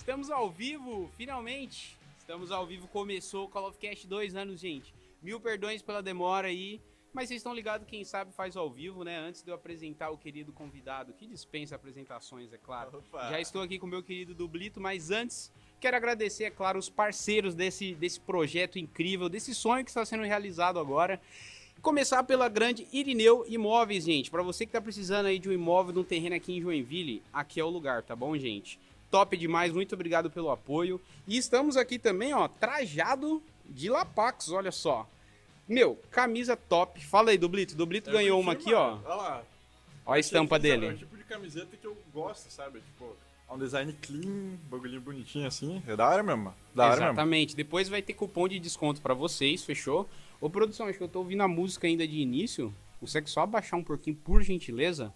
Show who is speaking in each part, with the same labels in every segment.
Speaker 1: Estamos ao vivo, finalmente. Estamos ao vivo, começou o Call of Cast dois anos, gente. Mil perdões pela demora aí. Mas vocês estão ligados, quem sabe faz ao vivo, né? Antes de eu apresentar o querido convidado, que dispensa apresentações, é claro.
Speaker 2: Opa.
Speaker 1: Já estou aqui com o meu querido Dublito, mas antes quero agradecer, é claro, os parceiros desse, desse projeto incrível, desse sonho que está sendo realizado agora. Começar pela grande Irineu Imóveis, gente. Para você que tá precisando aí de um imóvel, de um terreno aqui em Joinville, aqui é o lugar, tá bom, gente? Top demais, muito obrigado pelo apoio. E estamos aqui também, ó, trajado de Lapax, olha só. Meu, camisa top. Fala aí, Dublito. Dublito
Speaker 2: Eu
Speaker 1: ganhou uma aqui, ó.
Speaker 2: Olha lá.
Speaker 1: Ó a estampa
Speaker 2: Achei que, sabe,
Speaker 1: dele.
Speaker 2: É o tipo de camiseta que eu gosto, sabe? Tipo, é um design clean, bagulhinho bonitinho assim. É da hora mesmo. Da hora mesmo.
Speaker 1: Exatamente. Depois vai ter cupom de desconto pra vocês, fechou? Ô, produção, acho que eu tô ouvindo a música ainda de início. Consegue só abaixar um pouquinho, por gentileza?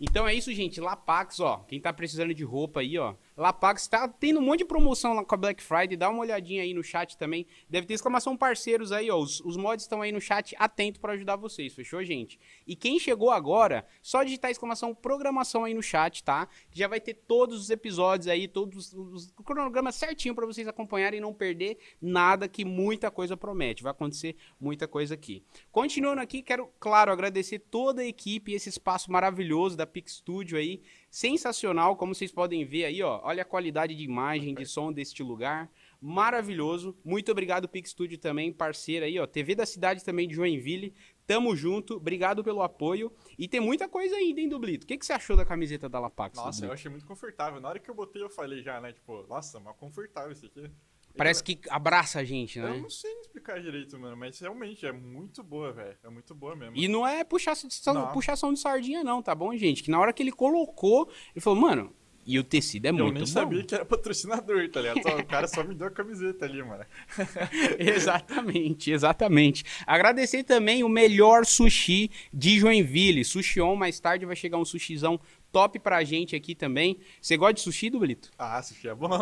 Speaker 1: Então é isso, gente. Lapax, ó. Quem tá precisando de roupa aí, ó. Lapax tá tendo um monte de promoção lá com a Black Friday. Dá uma olhadinha aí no chat também. Deve ter exclamação parceiros aí, ó. Os, os mods estão aí no chat atento pra ajudar vocês, fechou, gente? E quem chegou agora, só digitar exclamação programação aí no chat, tá? Já vai ter todos os episódios aí, todos os, cronogramas certinho pra vocês acompanharem e não perder nada que muita coisa promete. Vai acontecer muita coisa aqui. Continuando aqui, quero, claro, agradecer toda a equipe e esse espaço maravilhoso da Pix Studio aí. Sensacional, como vocês podem ver aí, ó. Olha a qualidade de imagem, de som deste lugar. Maravilhoso. Muito obrigado, Pix Studio também, parceira aí, ó. TV da cidade também de Joinville. Tamo junto. Obrigado pelo apoio. E tem muita coisa ainda, hein, Dublito? O que, que você achou da camiseta da Lapax?
Speaker 2: Nossa, eu
Speaker 1: Dublito?
Speaker 2: achei muito confortável. Na hora que eu botei, eu falei já, né? Tipo, nossa, mas confortável isso aqui.
Speaker 1: Parece que abraça a gente,
Speaker 2: Eu
Speaker 1: né?
Speaker 2: não sei explicar direito, mano, mas realmente é muito boa, velho. É muito boa mesmo.
Speaker 1: E não é puxação de,
Speaker 2: Não.
Speaker 1: puxação de sardinha, não, tá bom, gente? Que na hora que ele colocou, ele falou, mano, e o tecido é
Speaker 2: eu
Speaker 1: muito
Speaker 2: nem
Speaker 1: bom.
Speaker 2: sabia que era patrocinador, tá ligado? O cara só me deu a camiseta ali, mano.
Speaker 1: exatamente, exatamente. Agradecer também o melhor sushi de Joinville. Sushi On, mais tarde vai chegar um sushizão top pra gente aqui também. Você gosta de sushi, Dublito?
Speaker 2: Ah, sushi é bom.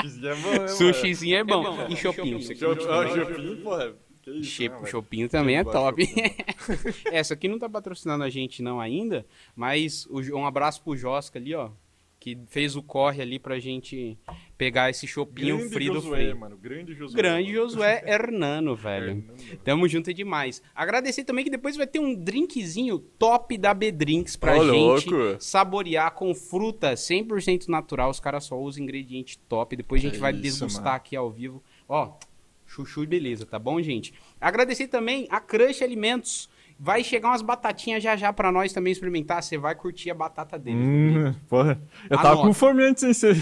Speaker 2: Sushizinho é bom, né?
Speaker 1: Sushizinho é bom.
Speaker 3: bom.
Speaker 1: E chopinho?
Speaker 2: ah, Chopinho, porra. Que isso, né?
Speaker 1: Chopinho também é top. Essa aqui não tá patrocinando a gente não ainda, mas um abraço pro Josca ali, ó, que fez o corre ali pra gente pegar esse chopinho
Speaker 2: Grande
Speaker 1: free do
Speaker 2: Josué,
Speaker 1: free.
Speaker 2: mano. Grande Josué.
Speaker 1: Grande
Speaker 2: mano.
Speaker 1: Josué Hernano, velho.
Speaker 2: Hernando.
Speaker 1: Tamo junto demais. Agradecer também que depois vai ter um drinkzinho top da B-Drinks pra
Speaker 2: Ô,
Speaker 1: gente
Speaker 2: louco.
Speaker 1: saborear com fruta 100% natural. Os caras só usam ingrediente top. Depois a gente
Speaker 2: É
Speaker 1: vai
Speaker 2: isso,
Speaker 1: degustar
Speaker 2: mano.
Speaker 1: aqui ao vivo. Ó, chuchu e beleza, tá bom, gente? Agradecer também a Crush Alimentos. Vai chegar umas batatinhas já já pra nós também experimentar. Você vai curtir a batata deles.
Speaker 2: Hum, porra. Eu tava
Speaker 1: Anota.
Speaker 2: com fome antes, hein? Cê...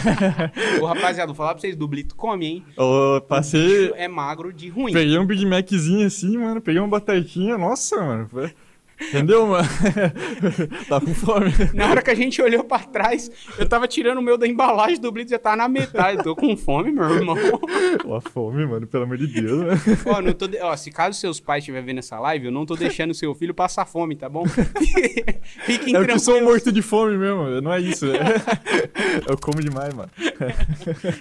Speaker 1: Ô, rapaziada, vou falar pra vocês, dublito come, hein?
Speaker 2: Eu passei.
Speaker 1: Bicho é magro de ruim.
Speaker 2: Peguei um Big Maczinho assim, mano. Peguei uma batatinha. Nossa, mano. Foi... Entendeu, mano? tava com fome.
Speaker 1: Na hora que a gente olhou pra trás, eu tava tirando o meu da embalagem do Blitz, já tava na metade. Tô com fome, meu irmão.
Speaker 2: Ó, fome, mano. Pelo amor de Deus, né?
Speaker 1: Ó, não tô de- ó, se caso seus pais estiverem vendo essa live, eu não tô deixando seu filho passar fome, tá bom? Fiquem
Speaker 2: É porque eu sou
Speaker 1: tranquilos.
Speaker 2: morto de fome mesmo. Não é isso. eu como demais, mano.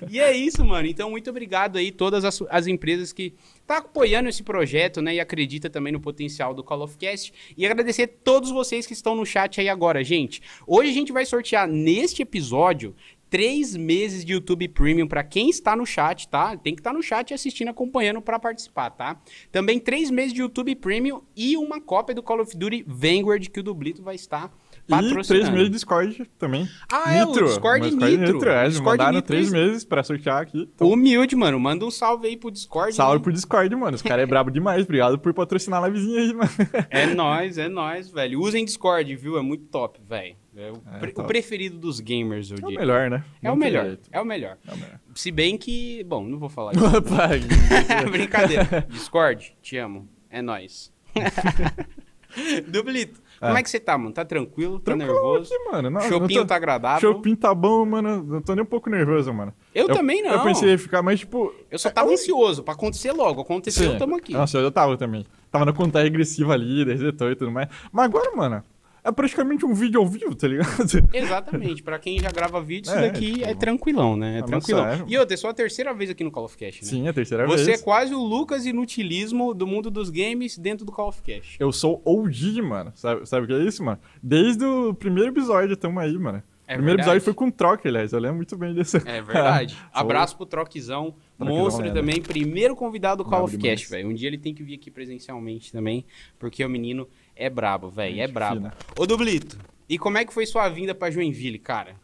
Speaker 1: E é isso, mano. Então, muito obrigado aí, todas as, as empresas que tá apoiando esse projeto, né? E acredita também no potencial do Call of Cast. E agradecer todos vocês que estão no chat aí agora, gente. Hoje a gente vai sortear neste episódio três meses de YouTube Premium para quem está no chat, tá? Tem que estar no chat assistindo, acompanhando para participar, tá? Também três meses de YouTube Premium e uma cópia do Call of Duty Vanguard que o Dublito vai estar
Speaker 2: E três meses de Discord também.
Speaker 1: Ah, é, o Discord
Speaker 2: Mas
Speaker 1: Nitro.
Speaker 2: É, eles
Speaker 1: Discord
Speaker 2: mandaram
Speaker 1: Nitro,
Speaker 2: três meses pra sortear aqui. Então,
Speaker 1: Humilde, mano. Manda um salve aí pro Discord.
Speaker 2: salve
Speaker 1: né?
Speaker 2: pro Discord, mano. Os caras é brabo demais. Obrigado por patrocinar a livezinha aí, mano.
Speaker 1: É nóis, é nóis, velho. Usem Discord, viu? É muito top, velho. É o,
Speaker 2: É,
Speaker 1: pre- o preferido dos gamers, eu
Speaker 2: É o
Speaker 1: diria.
Speaker 2: melhor, né?
Speaker 1: É o melhor,
Speaker 2: jeito.
Speaker 1: é o melhor.
Speaker 2: É o melhor.
Speaker 1: Se bem que... Bom, não vou falar isso. Brincadeira. Discord, te amo. É nóis. Dublito, como
Speaker 2: É.
Speaker 1: é que você tá, mano? Tá tranquilo? Tá
Speaker 2: Tranquilo
Speaker 1: nervoso?
Speaker 2: aqui, mano. Não,
Speaker 1: Chopinho
Speaker 2: tô...
Speaker 1: tá agradável?
Speaker 2: Chopinho tá bom, mano. Não tô nem um pouco nervoso, mano.
Speaker 1: Eu, também não.
Speaker 2: Eu pensei em ficar mais, tipo...
Speaker 1: Eu só tava ansioso pra acontecer logo. Aconteceu, tamo aqui.
Speaker 2: Nossa, eu tava também. Tava na contagem regressiva ali, resetou e tudo mais. Mas agora, mano, é praticamente um vídeo ao vivo, tá ligado?
Speaker 1: Exatamente, pra quem já grava vídeo, isso
Speaker 2: É,
Speaker 1: daqui
Speaker 2: tipo,
Speaker 1: é tranquilão, né? É
Speaker 2: mas
Speaker 1: tranquilão.
Speaker 2: sério.
Speaker 1: E outra, é só a terceira vez aqui no Call of Cast, né?
Speaker 2: Sim, é a terceira
Speaker 1: Você é
Speaker 2: vez.
Speaker 1: quase o Lucas Inutilismo do mundo dos games dentro do Call of Cast.
Speaker 2: Eu sou OG, mano. Sabe, sabe o que é isso, mano? Desde o primeiro episódio, tamo aí, mano.
Speaker 1: É
Speaker 2: o primeiro
Speaker 1: verdade.
Speaker 2: episódio foi com troca, aliás. Eu lembro muito bem desse.
Speaker 1: É verdade. Abraço pro Troquezão.
Speaker 2: Troquezão
Speaker 1: Monstro
Speaker 2: lenda.
Speaker 1: também, primeiro convidado do Call of. Cast, velho. Um dia ele tem que vir aqui presencialmente também, porque o menino é brabo, velho. É brabo.
Speaker 2: fina.
Speaker 1: Ô, Dublito, e como é que foi sua vinda pra Joinville, cara?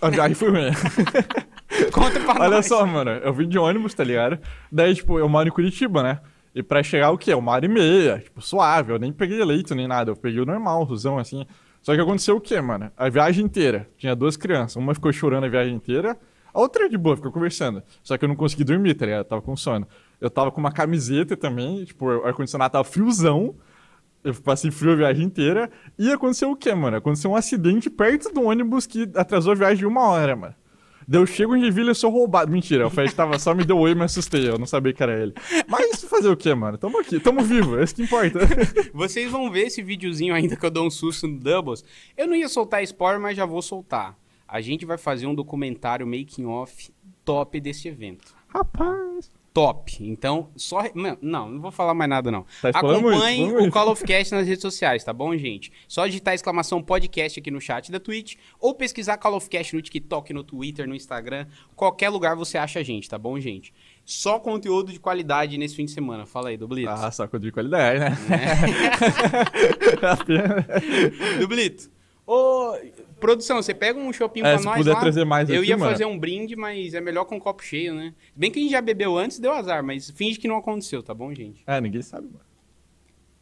Speaker 2: A viagem foi ruim.
Speaker 1: Conta pra
Speaker 2: Olha
Speaker 1: nós.
Speaker 2: só, mano. Eu vim de ônibus, tá ligado? Daí, tipo, eu moro em Curitiba, né? E pra chegar o quê? Uma hora e meia. Tipo, suave. Eu nem peguei leito nem nada. Eu peguei o normal, o rusão, assim. Só que aconteceu o quê, mano? A viagem inteira. Tinha duas crianças. Uma ficou chorando a viagem inteira. A outra de boa, ficou conversando. Só que eu não consegui dormir, tá ligado? Eu tava com sono. Eu tava com uma camiseta também. Tipo, o ar-condicionado tava friozão. Eu passei frio a viagem inteira. E aconteceu o quê, mano? Aconteceu um acidente perto do ônibus que atrasou a viagem de uma hora, mano. Daí eu chego em Joinville e sou roubado. Mentira, o Fred tava só me deu oi e me assustei. Eu não sabia que era ele. Mas fazer o quê, mano? Tamo aqui, tamo vivo, é isso que importa.
Speaker 1: Vocês vão ver esse videozinho ainda que eu dou um susto no Doubles. Eu não ia soltar spoiler, mas já vou soltar. A gente vai fazer um documentário making off top desse evento.
Speaker 2: Rapaz.
Speaker 1: Top. Então, só. Não, não vou falar mais nada, não.
Speaker 2: Tá muito,
Speaker 1: Acompanhe
Speaker 2: falando
Speaker 1: o
Speaker 2: muito.
Speaker 1: Call of Cast nas redes sociais, tá bom, gente? Só digitar exclamação podcast aqui no chat da Twitch ou pesquisar Call of Cast no TikTok, no Twitter, no Instagram. Qualquer lugar você acha a gente, tá bom, gente? Só conteúdo de qualidade nesse fim de semana. Fala aí, Dublito.
Speaker 2: Ah, só de qualidade, né?
Speaker 1: Dublito. Ô, produção, você pega um shopping
Speaker 2: É,
Speaker 1: pra
Speaker 2: se
Speaker 1: nós
Speaker 2: puder
Speaker 1: lá.
Speaker 2: trazer mais
Speaker 1: Eu
Speaker 2: aqui,
Speaker 1: ia
Speaker 2: mano.
Speaker 1: fazer um brinde, mas é melhor com um copo cheio, né? Bem que a gente já bebeu antes, deu azar, mas finge que não aconteceu, tá bom, gente?
Speaker 2: é, ninguém sabe, mano.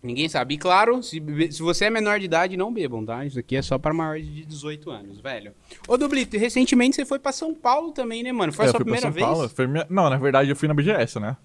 Speaker 1: Ninguém sabe. E claro, se, se você é menor de idade, não bebam, tá? Isso aqui é só para maiores de 18 anos, velho. Ô, Dublito, recentemente você foi pra São Paulo também, né, mano? Foi
Speaker 2: É,
Speaker 1: a
Speaker 2: eu
Speaker 1: sua primeira
Speaker 2: São
Speaker 1: vez?
Speaker 2: Paulo. Minha... Não, na verdade eu fui na BGS, né?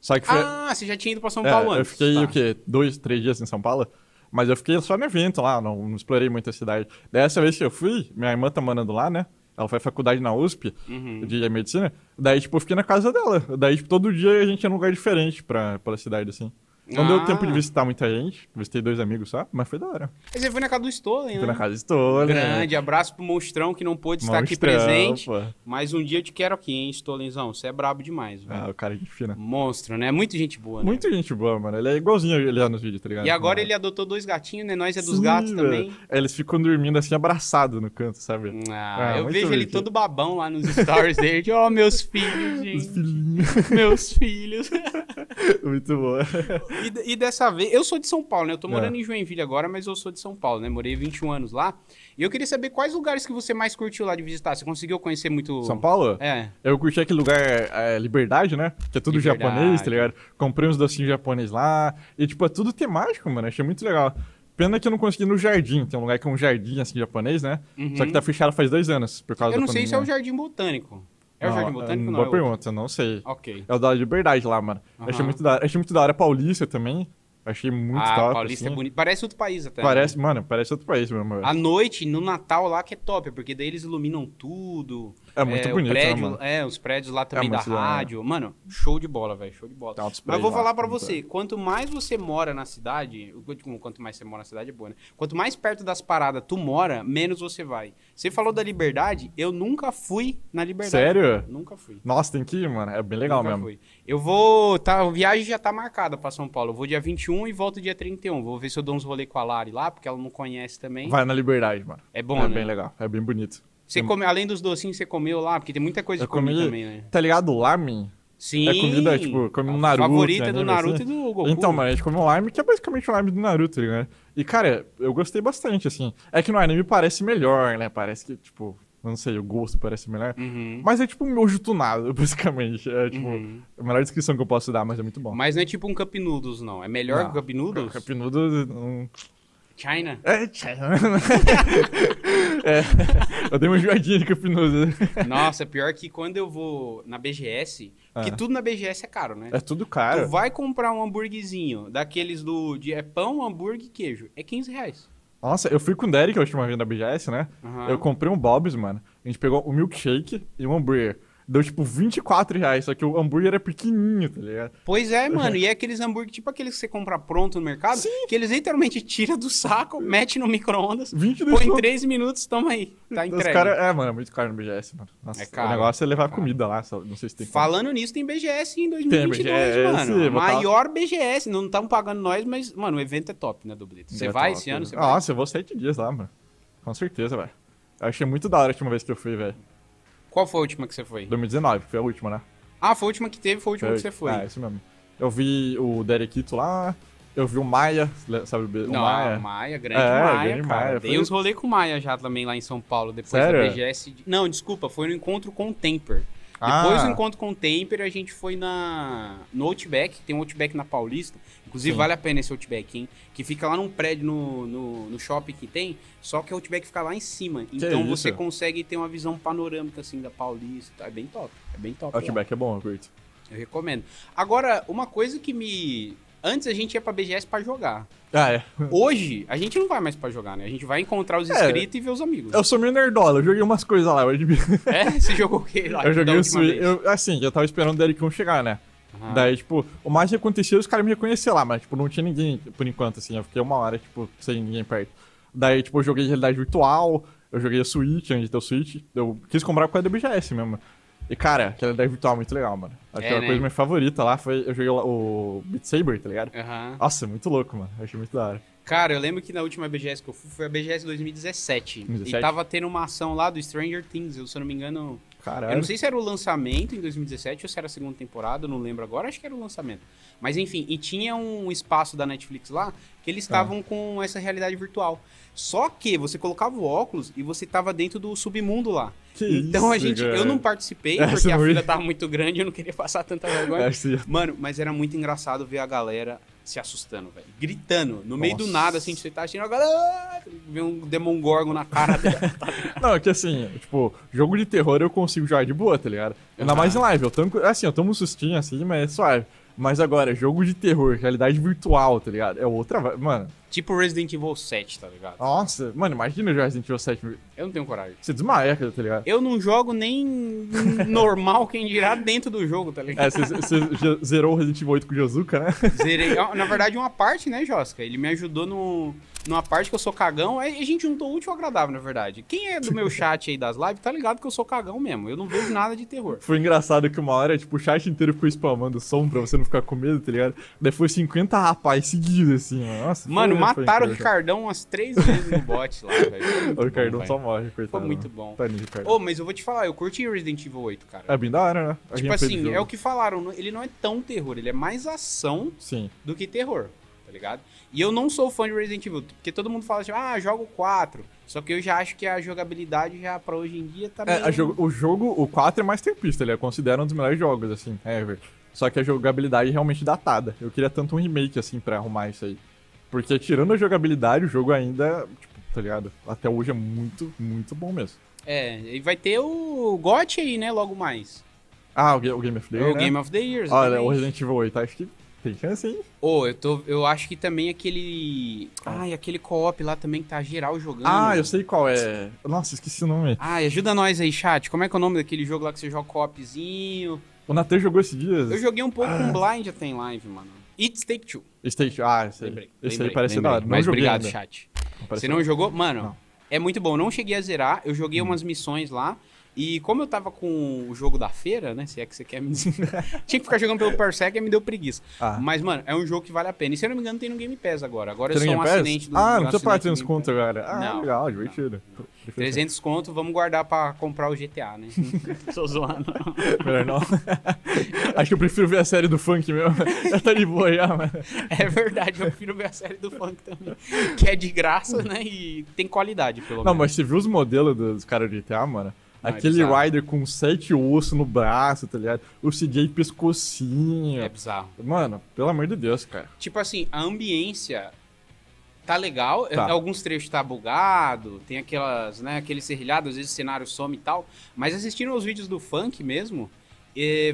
Speaker 2: Só que foi.
Speaker 1: Ah, você já tinha ido pra São
Speaker 2: É,
Speaker 1: Paulo
Speaker 2: eu
Speaker 1: antes.
Speaker 2: fiquei
Speaker 1: tá.
Speaker 2: o quê? Dois, três dias em São Paulo. Mas eu fiquei só no evento lá, não, não explorei muito a cidade. Dessa vez que eu fui, minha irmã tá morando lá, né? Ela faz faculdade na USP
Speaker 1: Uhum.
Speaker 2: de medicina. Daí, tipo, eu fiquei na casa dela. Daí, tipo, todo dia a gente ia num lugar diferente pra, pela cidade, assim. Não
Speaker 1: Ah.
Speaker 2: deu tempo de visitar muita gente. Visitei dois amigos só, mas foi da hora.
Speaker 1: Aí você foi na casa do Stolen, né?
Speaker 2: na casa de Stolen.
Speaker 1: Grande abraço pro monstrão que não pôde estar aqui presente.
Speaker 2: pô.
Speaker 1: Mas um dia eu te quero aqui, hein, Stolenzão. Você é brabo demais, velho.
Speaker 2: Ah, o cara é fina.
Speaker 1: Monstro, né? Muito gente boa, né?
Speaker 2: Muita gente boa, mano. Ele é igualzinho ele nos vídeos, tá ligado?
Speaker 1: E agora ele adotou dois gatinhos, né? Nós é dos
Speaker 2: Sim,
Speaker 1: gatos
Speaker 2: velho.
Speaker 1: também.
Speaker 2: Eles ficam dormindo assim, abraçados no canto, sabe?
Speaker 1: Ah,
Speaker 2: Ah,
Speaker 1: eu
Speaker 2: muito
Speaker 1: vejo ele todo babão lá nos stories dele. de, Ó, meus filhos,
Speaker 2: Os
Speaker 1: gente.
Speaker 2: filhinhos.
Speaker 1: Meus filhos.
Speaker 2: Muito bom.
Speaker 1: E, e dessa vez, eu sou de São Paulo, né? Eu tô morando
Speaker 2: É.
Speaker 1: em Joinville agora, mas eu sou de São Paulo, né? Morei 21 anos lá. E eu queria saber quais lugares que você mais curtiu lá de visitar. Você conseguiu conhecer muito.
Speaker 2: São Paulo?
Speaker 1: É.
Speaker 2: Eu curti aquele lugar, é, Liberdade, né? Que é tudo
Speaker 1: Liberdade.
Speaker 2: japonês, tá ligado? Comprei uns docinhos japoneses lá. E, tipo, é tudo temático, mano. Achei muito legal. Pena que eu não consegui no jardim. Tem um lugar que é um jardim, assim, japonês, né?
Speaker 1: Uhum.
Speaker 2: Só que tá fechado faz dois anos, por causa
Speaker 1: Eu não sei se é o
Speaker 2: pandemia.
Speaker 1: Jardim Botânico. É o Jardim Botânico ou não?
Speaker 2: Boa
Speaker 1: é
Speaker 2: pergunta, eu não sei.
Speaker 1: Ok.
Speaker 2: É o da Liberdade lá, mano. Achei
Speaker 1: Aham.
Speaker 2: muito da hora. Achei muito da hora. Paulista também. Achei muito
Speaker 1: ah,
Speaker 2: top.
Speaker 1: Paulista
Speaker 2: assim.
Speaker 1: é bonito. Parece outro país até. né?
Speaker 2: Parece, mano, parece outro país mesmo.
Speaker 1: À noite, no Natal lá, que é top, porque daí eles iluminam tudo.
Speaker 2: É muito
Speaker 1: o
Speaker 2: bonito, né,
Speaker 1: prédio,
Speaker 2: mano?
Speaker 1: É, os prédios lá também da
Speaker 2: muito da
Speaker 1: rádio. Mano, show de bola, velho, show de bola. Mas eu vou falar pra
Speaker 2: muito
Speaker 1: você, quanto mais você mora na cidade, quanto mais você mora na cidade é boa, né? Quanto mais perto das paradas tu mora, menos você vai. Você falou da Liberdade, eu nunca fui na Liberdade.
Speaker 2: Sério?
Speaker 1: Nunca fui.
Speaker 2: Nossa, tem que ir, mano. É bem legal
Speaker 1: Nunca
Speaker 2: mesmo.
Speaker 1: fui. Eu vou. Tá, a viagem já tá marcada pra São Paulo. Eu vou dia 21 e volto dia 31. Vou ver se eu dou uns rolê com a Lari lá, porque ela não conhece também.
Speaker 2: Vai na Liberdade, mano.
Speaker 1: É bom,
Speaker 2: é
Speaker 1: né?
Speaker 2: bem legal. É bem bonito.
Speaker 1: Você come, além dos docinhos, você comeu lá? Porque tem muita coisa
Speaker 2: Eu
Speaker 1: de comer
Speaker 2: comi-
Speaker 1: também, né?
Speaker 2: Tá ligado? Lamen?
Speaker 1: Sim.
Speaker 2: É comida, tipo, come
Speaker 1: A
Speaker 2: Naruto,
Speaker 1: favorita do
Speaker 2: anime,
Speaker 1: Naruto
Speaker 2: assim.
Speaker 1: e do Goku.
Speaker 2: Então, mano, a gente comeu um lime que é basicamente o lime do Naruto, ligado? E, cara, eu gostei bastante, assim. É que no anime parece melhor, né? Parece que, tipo, não sei, o gosto parece melhor.
Speaker 1: Uhum.
Speaker 2: Mas é tipo um miojo tunado, basicamente. É, tipo,
Speaker 1: Uhum.
Speaker 2: a melhor descrição que eu posso dar, mas é muito bom.
Speaker 1: Mas não é tipo um Cup Noodles, não. É melhor
Speaker 2: Não.
Speaker 1: que o Cup Noodles?
Speaker 2: Cup Noodles, não...
Speaker 1: China?
Speaker 2: É, tchau. é, eu dei uma joadinha de Cup Noodles.
Speaker 1: Nossa, pior que quando eu vou na BGS, porque
Speaker 2: Ah.
Speaker 1: tudo na BGS é caro, né?
Speaker 2: É tudo caro.
Speaker 1: Tu vai comprar um hambúrguerzinho daqueles do. De, é pão, hambúrguer e queijo. É 15 reais.
Speaker 2: Nossa, eu fui com o Derek a última vez na BGS, né?
Speaker 1: Aham.
Speaker 2: Eu comprei um Bob's, mano. A gente pegou um milkshake e um hambúrguer. Deu tipo 24 reais, só que o hambúrguer é pequenininho, tá ligado?
Speaker 1: Pois é, mano. E é aqueles hambúrguer, tipo aqueles que você compra pronto no mercado, que eles literalmente tiram do saco, mete no micro-ondas,
Speaker 2: 22
Speaker 1: põe em
Speaker 2: conto.
Speaker 1: 3 minutos, toma aí. Tá
Speaker 2: Os
Speaker 1: entregue.
Speaker 2: cara, é, mano, é muito caro no BGS, mano. Nossa,
Speaker 1: É caro,
Speaker 2: o negócio é levar
Speaker 1: caro.
Speaker 2: comida lá, só, não sei se tem como.
Speaker 1: Falando nisso, tem BGS em 2022,
Speaker 2: BGS,
Speaker 1: mano. A
Speaker 2: vou tá-
Speaker 1: maior BGS. Não estão pagando nós, mas, mano, o evento é top, né, Dublito? Você
Speaker 2: É
Speaker 1: vai
Speaker 2: top,
Speaker 1: esse ano?
Speaker 2: né?
Speaker 1: Você vai?
Speaker 2: Nossa, eu vou sete dias lá, mano. Com certeza, velho. Eu achei muito da hora a última vez que eu fui, velho.
Speaker 1: Qual foi a última que você foi?
Speaker 2: 2019, foi a última, né?
Speaker 1: Ah, foi a última que teve, foi a última que você foi.
Speaker 2: Ah, isso mesmo. Eu vi o Derekito lá, eu vi o Maia, sabe o
Speaker 1: Não,
Speaker 2: Maia?
Speaker 1: Maia, grande
Speaker 2: É,
Speaker 1: Maia,
Speaker 2: grande
Speaker 1: cara.
Speaker 2: Maia,
Speaker 1: Dei
Speaker 2: foi-
Speaker 1: uns rolê com o Maia já também lá em São Paulo, depois
Speaker 2: Sério?
Speaker 1: da BGS. Não, desculpa, foi no encontro com o Temper.
Speaker 2: Ah.
Speaker 1: Depois do encontro com o Temper, a gente foi na no Outback, tem um Outback na Paulista. Inclusive,
Speaker 2: Sim.
Speaker 1: vale a pena esse Outback, hein? Que fica lá num prédio no, no, no shopping que tem, só que o Outback fica lá em cima. Então
Speaker 2: isso?
Speaker 1: você consegue ter uma visão panorâmica, assim, da Paulista. e tal. É bem top. É bem top. lá.
Speaker 2: Outback é bom, eu curto.
Speaker 1: Eu recomendo. Agora, uma coisa que me... Antes a gente ia pra BGS pra jogar.
Speaker 2: Ah, é.
Speaker 1: Hoje, a gente não vai mais pra jogar, né? A gente vai encontrar os
Speaker 2: É.
Speaker 1: inscritos e ver os amigos.
Speaker 2: Eu sou meio nerdola, eu joguei umas coisas lá, eu admito.
Speaker 1: É? Você jogou o quê lá?
Speaker 2: Eu joguei o Switch. Eu, assim, eu tava esperando o Derek chegar, né?
Speaker 1: Aham.
Speaker 2: Daí, tipo, o mais que acontecia, os caras me reconheceram lá, mas, tipo, não tinha ninguém por enquanto, assim. Eu fiquei uma hora, tipo, sem ninguém perto. Daí, tipo, eu joguei realidade virtual, eu joguei a Switch, antes de ter o Switch. Eu quis comprar com a da BGS mesmo. E, cara, aquela realidade virtual é muito legal, mano. Acho que
Speaker 1: É,
Speaker 2: a
Speaker 1: né?
Speaker 2: coisa minha favorita lá foi. Eu joguei o Beat Saber, tá ligado?
Speaker 1: Aham.
Speaker 2: Nossa, muito louco, mano. Eu achei muito da hora.
Speaker 1: Cara, eu lembro que na última BGS que eu fui foi a BGS 2017. E
Speaker 2: 2017?
Speaker 1: tava tendo uma ação lá do Stranger Things. Eu, se eu não me engano.
Speaker 2: Caralho.
Speaker 1: Eu não sei se era o lançamento em 2017 ou se era a segunda temporada, não lembro agora, acho que era o lançamento. Mas enfim, e tinha um espaço da Netflix lá que eles estavam com essa realidade virtual. Só que você colocava o óculos e você tava dentro do submundo lá.
Speaker 2: Que
Speaker 1: então a
Speaker 2: isso,
Speaker 1: gente,
Speaker 2: cara.
Speaker 1: eu não participei
Speaker 2: É,
Speaker 1: porque a fila tava muito grande, eu não queria passar tanta vergonha. Mano, mas era muito engraçado ver a galera se assustando, velho. Gritando. No meio do
Speaker 2: Nossa.
Speaker 1: nada, assim, você tá achando a galera. Vê um Demon Gorgon na cara dela.
Speaker 2: Não, é que assim, tipo, jogo de terror eu consigo jogar de boa, tá ligado? Ainda
Speaker 1: Aham.
Speaker 2: mais em live. Eu tomo, assim, eu tomo um sustinho assim, mas é suave. Mas agora, jogo de terror, realidade virtual, tá ligado? É outra. Mano,
Speaker 1: tipo Resident Evil 7, tá ligado?
Speaker 2: nossa, mano, imagina jogar Resident Evil 7.
Speaker 1: Eu não tenho coragem.
Speaker 2: Você desmaia, tá ligado?
Speaker 1: Eu não jogo nem normal, quem dirá dentro do jogo, tá ligado?
Speaker 2: É, você, zerou o Resident Evil 8 com o Jozuka, né?
Speaker 1: Zerei. Na verdade, uma parte, né, Josca? Ele me ajudou no, numa parte que eu sou cagão. Aí a gente juntou útil ao agradável, na verdade. Quem é do meu chat aí das lives tá ligado que eu sou cagão mesmo. Eu não vejo nada de terror.
Speaker 2: Foi engraçado que uma hora, tipo, o chat inteiro ficou spamando som pra você não ficar com medo, tá ligado? Daí foi 50 rapaz seguidos, assim. Nossa,
Speaker 1: Mano, mataram o. Ricardão umas três vezes no bot lá, velho.
Speaker 2: O Ricardão só morre, coitado.
Speaker 1: Foi muito bom.
Speaker 2: Ricardão.
Speaker 1: Ô, mas eu vou te falar, eu curti Resident Evil 8, cara.
Speaker 2: É bem da hora, né? A
Speaker 1: tipo assim, é o que falaram, ele não é tão terror, ele é mais ação
Speaker 2: Sim.
Speaker 1: do que terror, tá ligado? E eu não sou fã de Resident Evil, porque todo mundo fala assim, ah, jogo 4. Só que eu já acho que a jogabilidade já pra hoje em dia tá
Speaker 2: É,
Speaker 1: meio...
Speaker 2: jogo- o jogo, o 4 é mais tempista, ele é considerado um dos melhores jogos, assim, ever. Só que a jogabilidade é realmente datada. Eu queria tanto um remake, assim, pra arrumar isso aí. Porque tirando a jogabilidade, o jogo ainda, tipo, tá ligado? Até hoje é muito, muito bom mesmo.
Speaker 1: É, e vai ter o GOT aí, né, logo mais.
Speaker 2: Ah, o, Ga- o Game of the Year,
Speaker 1: o
Speaker 2: né?
Speaker 1: Game of the Year,
Speaker 2: Olha, o Resident Evil 8, acho que tem chance, hein?
Speaker 1: Ô, eu, tô, eu acho que também aquele... Ai, aquele co-op lá também que tá geral jogando.
Speaker 2: Ah, eu sei qual é. Nossa, esqueci o nome.
Speaker 1: Ai, ajuda nós aí, chat. Como é que é o nome daquele jogo lá que você joga co-opzinho?
Speaker 2: O Natan jogou esses dias.
Speaker 1: Eu joguei um pouco
Speaker 2: Ah.
Speaker 1: com Blind até em live, mano. It's Take Two.
Speaker 2: State, ah, esse aí.
Speaker 1: Lembrei.
Speaker 2: Esse
Speaker 1: lembrei,
Speaker 2: aí parece
Speaker 1: lembrei.
Speaker 2: da hora. Não
Speaker 1: Mas
Speaker 2: joguei
Speaker 1: obrigado,
Speaker 2: ainda.
Speaker 1: chat.
Speaker 2: Não
Speaker 1: Você não jogou? Mano,
Speaker 2: Não.
Speaker 1: é muito bom. Não cheguei a zerar. Eu joguei umas missões lá. E como eu tava com o jogo da feira, né? Se é que você quer me dizer. Tinha que ficar jogando pelo Parsec e me deu preguiça.
Speaker 2: Ah.
Speaker 1: Mas, mano, é um jogo que vale a pena. E se eu não me engano, tem no Game Pass agora. Agora
Speaker 2: Tem
Speaker 1: eu sou um acidente do
Speaker 2: Ah, não precisa
Speaker 1: assinante
Speaker 2: pagar
Speaker 1: do
Speaker 2: 300
Speaker 1: Game
Speaker 2: conto agora. Ah,
Speaker 1: Não,
Speaker 2: legal, divertido.
Speaker 1: 300 conto, vamos guardar pra comprar o GTA, né? Tô zoando.
Speaker 2: Melhor não. Acho que eu prefiro ver a série do funk mesmo. Já tá de boa já, mano.
Speaker 1: É verdade, eu prefiro ver a série do funk também. Que é de graça, né? E tem qualidade, pelo
Speaker 2: Não,
Speaker 1: menos.
Speaker 2: mas você viu os modelos dos caras de GTA, mano?
Speaker 1: É
Speaker 2: Aquele
Speaker 1: bizarro.
Speaker 2: Rider com sete ossos no braço, tá ligado? O CJ pescocinho.
Speaker 1: É bizarro.
Speaker 2: Mano, pelo amor de Deus, cara.
Speaker 1: Tipo assim, a ambiência tá legal,
Speaker 2: Tá.
Speaker 1: é- alguns trechos tá bugado, tem aquelas, né, aquele serrilhado, às vezes o cenário some e tal, mas assistindo os vídeos do funk mesmo,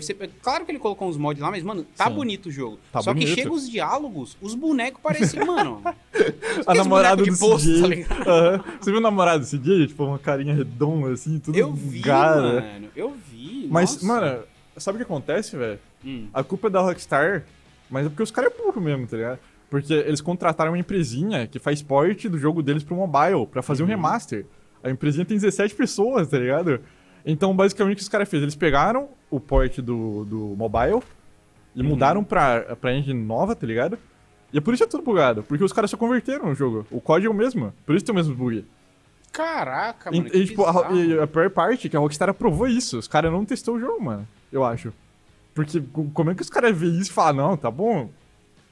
Speaker 1: você- claro que ele colocou uns mods lá, mas, mano, tá
Speaker 2: Sim.
Speaker 1: bonito o jogo.
Speaker 2: Tá
Speaker 1: Só
Speaker 2: bonito.
Speaker 1: que chega os diálogos, os bonecos parecem, mano...
Speaker 2: A namorada do
Speaker 1: posto, tá?
Speaker 2: Aham. Você viu o namorado do CJ? Tipo, uma carinha redonda, assim, tudo
Speaker 1: Eu vi,
Speaker 2: cara.
Speaker 1: mano, eu vi,
Speaker 2: Mas,
Speaker 1: nossa.
Speaker 2: mano, sabe o que acontece, velho?
Speaker 1: Hum.
Speaker 2: A culpa é da Rockstar, mas é porque os caras é burro mesmo, tá ligado? Porque eles contrataram uma empresinha que faz porte do jogo deles pro mobile pra fazer um
Speaker 1: Uhum.
Speaker 2: remaster. A empresinha tem 17 pessoas, tá ligado? Então, basicamente, o que os caras fez? Eles pegaram o port do, do mobile e
Speaker 1: Uhum.
Speaker 2: mudaram pra, pra engine nova, tá ligado? E é por isso que é tudo bugado, porque os caras só converteram o jogo. O código é o mesmo, por isso tem o mesmo bug.
Speaker 1: Caraca,
Speaker 2: E,
Speaker 1: mano. que
Speaker 2: e, tipo, a, e a pior parte é que a Rockstar aprovou isso. Os caras não testou o jogo, mano. Eu acho. Porque co- como é que os caras veem isso e falam, não, tá bom?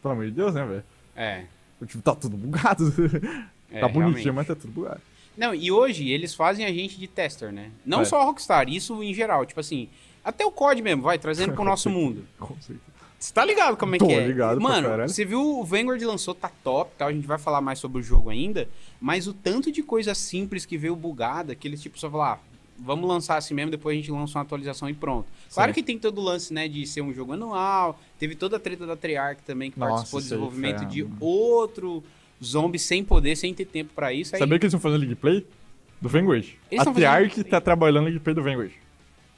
Speaker 2: Pelo amor de Deus, né, velho?
Speaker 1: É.
Speaker 2: Tipo, tá tudo bugado.
Speaker 1: é,
Speaker 2: tá bonitinho,
Speaker 1: realmente.
Speaker 2: mas tá tudo bugado.
Speaker 1: Não, e hoje eles fazem a gente de tester, né? Não
Speaker 2: É.
Speaker 1: só a Rockstar, isso em geral. Tipo assim, até o COD mesmo, vai, trazendo pro nosso mundo.
Speaker 2: Com certeza.
Speaker 1: Você tá ligado como é
Speaker 2: Tô
Speaker 1: que é?
Speaker 2: ligado
Speaker 1: Mano, você viu o Vanguard lançou, tá top, tal, a gente vai falar mais sobre o jogo ainda, mas o tanto de coisa simples que veio bugada, que eles tipo só falar, ah, vamos lançar assim mesmo, depois a gente lança uma atualização e pronto. Claro
Speaker 2: Sim.
Speaker 1: que tem todo o lance, né, de ser um jogo anual, teve toda a treta da Treyarch também, que
Speaker 2: Nossa,
Speaker 1: participou do desenvolvimento de outro zombie sem poder, sem ter tempo pra isso. Aí,
Speaker 2: Sabia que eles estão fazendo League Play? Do Vanguard.
Speaker 1: Eles
Speaker 2: a
Speaker 1: fazendo
Speaker 2: Treyarch tá trabalhando League Play do Vanguard.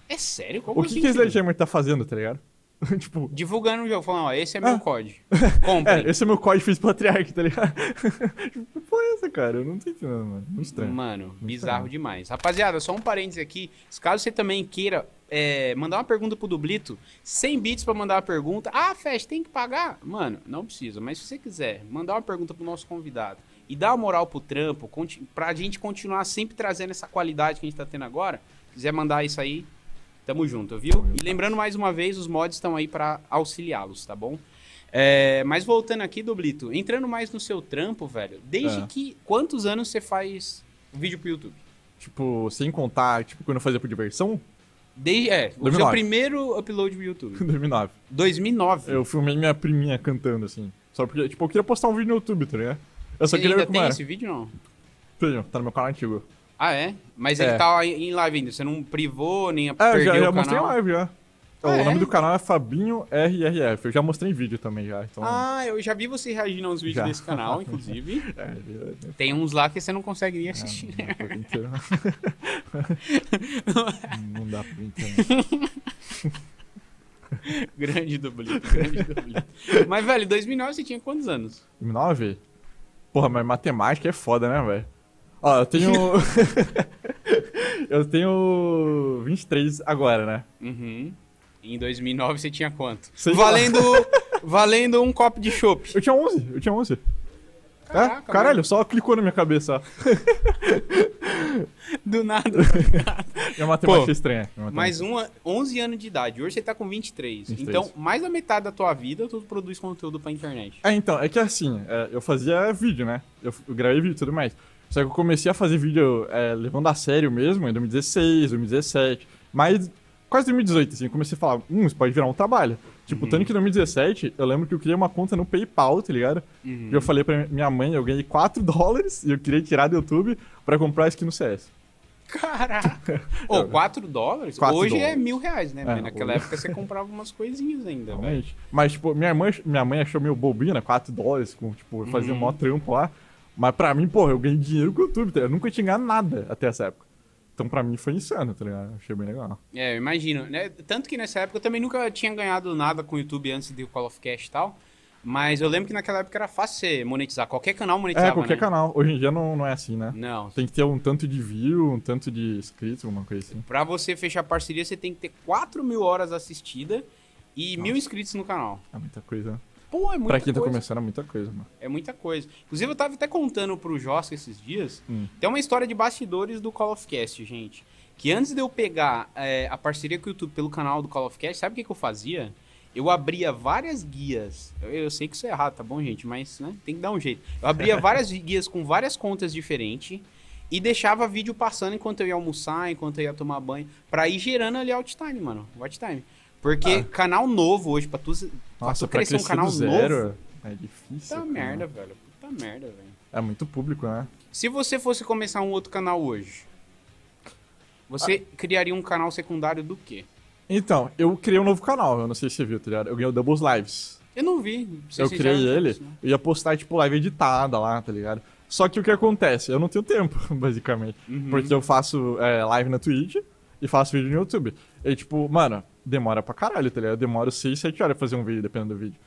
Speaker 1: É sério? Qual
Speaker 2: O que,
Speaker 1: o
Speaker 2: que
Speaker 1: sentido?
Speaker 2: Sledgehammer tá fazendo, tá ligado? tipo,
Speaker 1: Divulgando o jogo, falando, ó, esse é meu
Speaker 2: Ah.
Speaker 1: COD. Compre.
Speaker 2: é, esse é meu código feito pela Treyarch, tá ligado? tipo, que porra é essa, cara? Eu não tô entendendo, mano. Muito estranho.
Speaker 1: Mano, bizarro
Speaker 2: estranho.
Speaker 1: demais. Rapaziada, só um parênteses aqui. Se caso você também queira é, mandar uma pergunta pro Dublito, 100 bits pra mandar uma pergunta. Ah, Fest, tem que pagar? Mano, não precisa. Mas se você quiser mandar uma pergunta pro nosso convidado e dar uma moral pro trampo, pra gente continuar sempre trazendo essa qualidade que a gente tá tendo agora, quiser mandar isso aí, tamo junto, viu? E lembrando mais uma vez, os mods estão aí pra auxiliá-los, tá bom? É, mas voltando aqui, Dublito, entrando mais no seu trampo, velho, desde
Speaker 2: É.
Speaker 1: que. Quantos anos você faz vídeo pro YouTube?
Speaker 2: Tipo, sem contar, tipo, quando eu fazia por diversão,
Speaker 1: Desde, é, o seu
Speaker 2: 2009.
Speaker 1: primeiro upload pro YouTube.
Speaker 2: 2009.
Speaker 1: 2009.
Speaker 2: Eu filmei minha priminha cantando, assim. Só porque, tipo, eu queria postar um vídeo no YouTube, tá ligado? Eu só
Speaker 1: Você
Speaker 2: queria
Speaker 1: ainda
Speaker 2: ver como
Speaker 1: tem
Speaker 2: era.
Speaker 1: esse vídeo, não?
Speaker 2: Tenho, tá no meu canal antigo.
Speaker 1: Ah, é? Mas
Speaker 2: É.
Speaker 1: ele tá em live ainda. Você não privou, nem
Speaker 2: É, eu
Speaker 1: perdeu
Speaker 2: já, já
Speaker 1: o
Speaker 2: mostrei em
Speaker 1: canal?
Speaker 2: live já.
Speaker 1: Ah,
Speaker 2: o
Speaker 1: é?
Speaker 2: nome do canal é Fabinho RRF. Eu já mostrei em vídeo também já. Então,
Speaker 1: Ah, eu já vi você reagindo aos vídeos
Speaker 2: Já.
Speaker 1: desse canal, inclusive.
Speaker 2: é, é, é,
Speaker 1: Tem uns lá que você não consegue nem assistir.
Speaker 2: não, dá pra inteiro. não dá pra inteiro.
Speaker 1: grande dublito, grande dublito. Mas, velho, 2009 você tinha quantos anos?
Speaker 2: 2009? Porra, mas matemática é foda, né, velho? Ó, eu tenho. eu tenho 23 agora, né?
Speaker 1: Uhum. Em 2009 você tinha quanto?
Speaker 2: Sei
Speaker 1: valendo, valendo um copo de chopp.
Speaker 2: Eu tinha 11, eu tinha 11.
Speaker 1: Caraca,
Speaker 2: é? Caralho,
Speaker 1: mano.
Speaker 2: só clicou na minha cabeça. ó.
Speaker 1: Do nada.
Speaker 2: Minha matemática
Speaker 1: Pô,
Speaker 2: é estranha. minha
Speaker 1: Mais uma, 11 anos de idade. Hoje você tá com 23.
Speaker 2: 23.
Speaker 1: Então, mais da metade da tua vida, tu produz conteúdo pra internet.
Speaker 2: É, então, é que assim, é, eu fazia vídeo, né? Eu, eu gravei vídeo e tudo mais. Só que eu comecei a fazer vídeo é, levando a sério mesmo em 2016, 2017. Mas quase 2018, assim, eu comecei a falar, hum, isso pode virar um trabalho. Tipo,
Speaker 1: Uhum.
Speaker 2: tanto que em 2017, eu lembro que eu criei uma conta no PayPal, tá ligado?
Speaker 1: Uhum.
Speaker 2: E eu falei pra minha mãe, eu ganhei 4 dólares e eu queria tirar do YouTube pra comprar skin no CS.
Speaker 1: Caraca! Ô, 4 dólares?
Speaker 2: Quatro
Speaker 1: Hoje é
Speaker 2: dólares.
Speaker 1: mil reais, né?
Speaker 2: É,
Speaker 1: naquela
Speaker 2: hoje-
Speaker 1: época você comprava umas coisinhas ainda, velho.
Speaker 2: Realmente. Mas, tipo, minha mãe, minha mãe achou meio bobina, 4 dólares, com, tipo, eu fazia
Speaker 1: Uhum.
Speaker 2: um maior trampo lá. Mas pra mim, porra, eu ganhei dinheiro com o YouTube, tá? Eu nunca tinha ganhado nada até essa época. Então pra mim foi insano, tá ligado? Achei bem legal.
Speaker 1: É, eu imagino. Né? Tanto que nessa época eu também nunca tinha ganhado nada com o YouTube antes do Call of Cash e tal. Mas eu lembro que naquela época era fácil você monetizar. Qualquer canal monetizava,
Speaker 2: É, qualquer
Speaker 1: né?
Speaker 2: canal. Hoje em dia não, não é assim, né?
Speaker 1: Não.
Speaker 2: Tem que ter um tanto de view, um tanto de inscritos, alguma coisa assim.
Speaker 1: Pra você fechar parceria, você tem que ter 4 mil horas assistidas e mil inscritos no canal.
Speaker 2: É muita coisa.
Speaker 1: Pô, é muita
Speaker 2: pra quem tá
Speaker 1: coisa.
Speaker 2: começando, é muita coisa, mano.
Speaker 1: É muita coisa. Inclusive, eu tava até contando pro Josca esses dias.
Speaker 2: Hum.
Speaker 1: Tem uma história de bastidores do Call of Cast, gente. Que antes de eu pegar é, a parceria com o YouTube pelo canal do Call of Cast, sabe o que, que eu fazia? Eu abria várias guias. Eu, eu sei que isso é errado, tá bom, gente? Mas né, tem que dar um jeito. Eu abria várias guias com várias contas diferentes e deixava vídeo passando enquanto eu ia almoçar, enquanto eu ia tomar banho, pra ir gerando ali out time, mano. Watch time. Porque
Speaker 2: Ah.
Speaker 1: canal novo hoje, pra tu,
Speaker 2: Nossa, pra
Speaker 1: crescer um canal
Speaker 2: do zero
Speaker 1: novo.
Speaker 2: é difícil.
Speaker 1: Puta
Speaker 2: cara.
Speaker 1: merda, velho. Puta merda, velho.
Speaker 2: É muito público, né?
Speaker 1: Se você fosse começar um outro canal hoje, você
Speaker 2: Ah.
Speaker 1: criaria um canal secundário do quê?
Speaker 2: Então, eu criei um novo canal, eu não sei se você viu, tá ligado? Eu ganhei o Doubles Lives.
Speaker 1: Eu não vi. Não sei
Speaker 2: eu
Speaker 1: se
Speaker 2: criei
Speaker 1: já-
Speaker 2: ele, eu ia postar, tipo, live editada lá, tá ligado? Só que o que acontece? Eu não tenho tempo, basicamente.
Speaker 1: Uhum.
Speaker 2: Porque eu faço é, live na Twitch e faço vídeo no YouTube. E, tipo, mano, demora pra caralho, tá ligado? Eu demoro 6, 7 horas pra fazer um vídeo, dependendo do vídeo.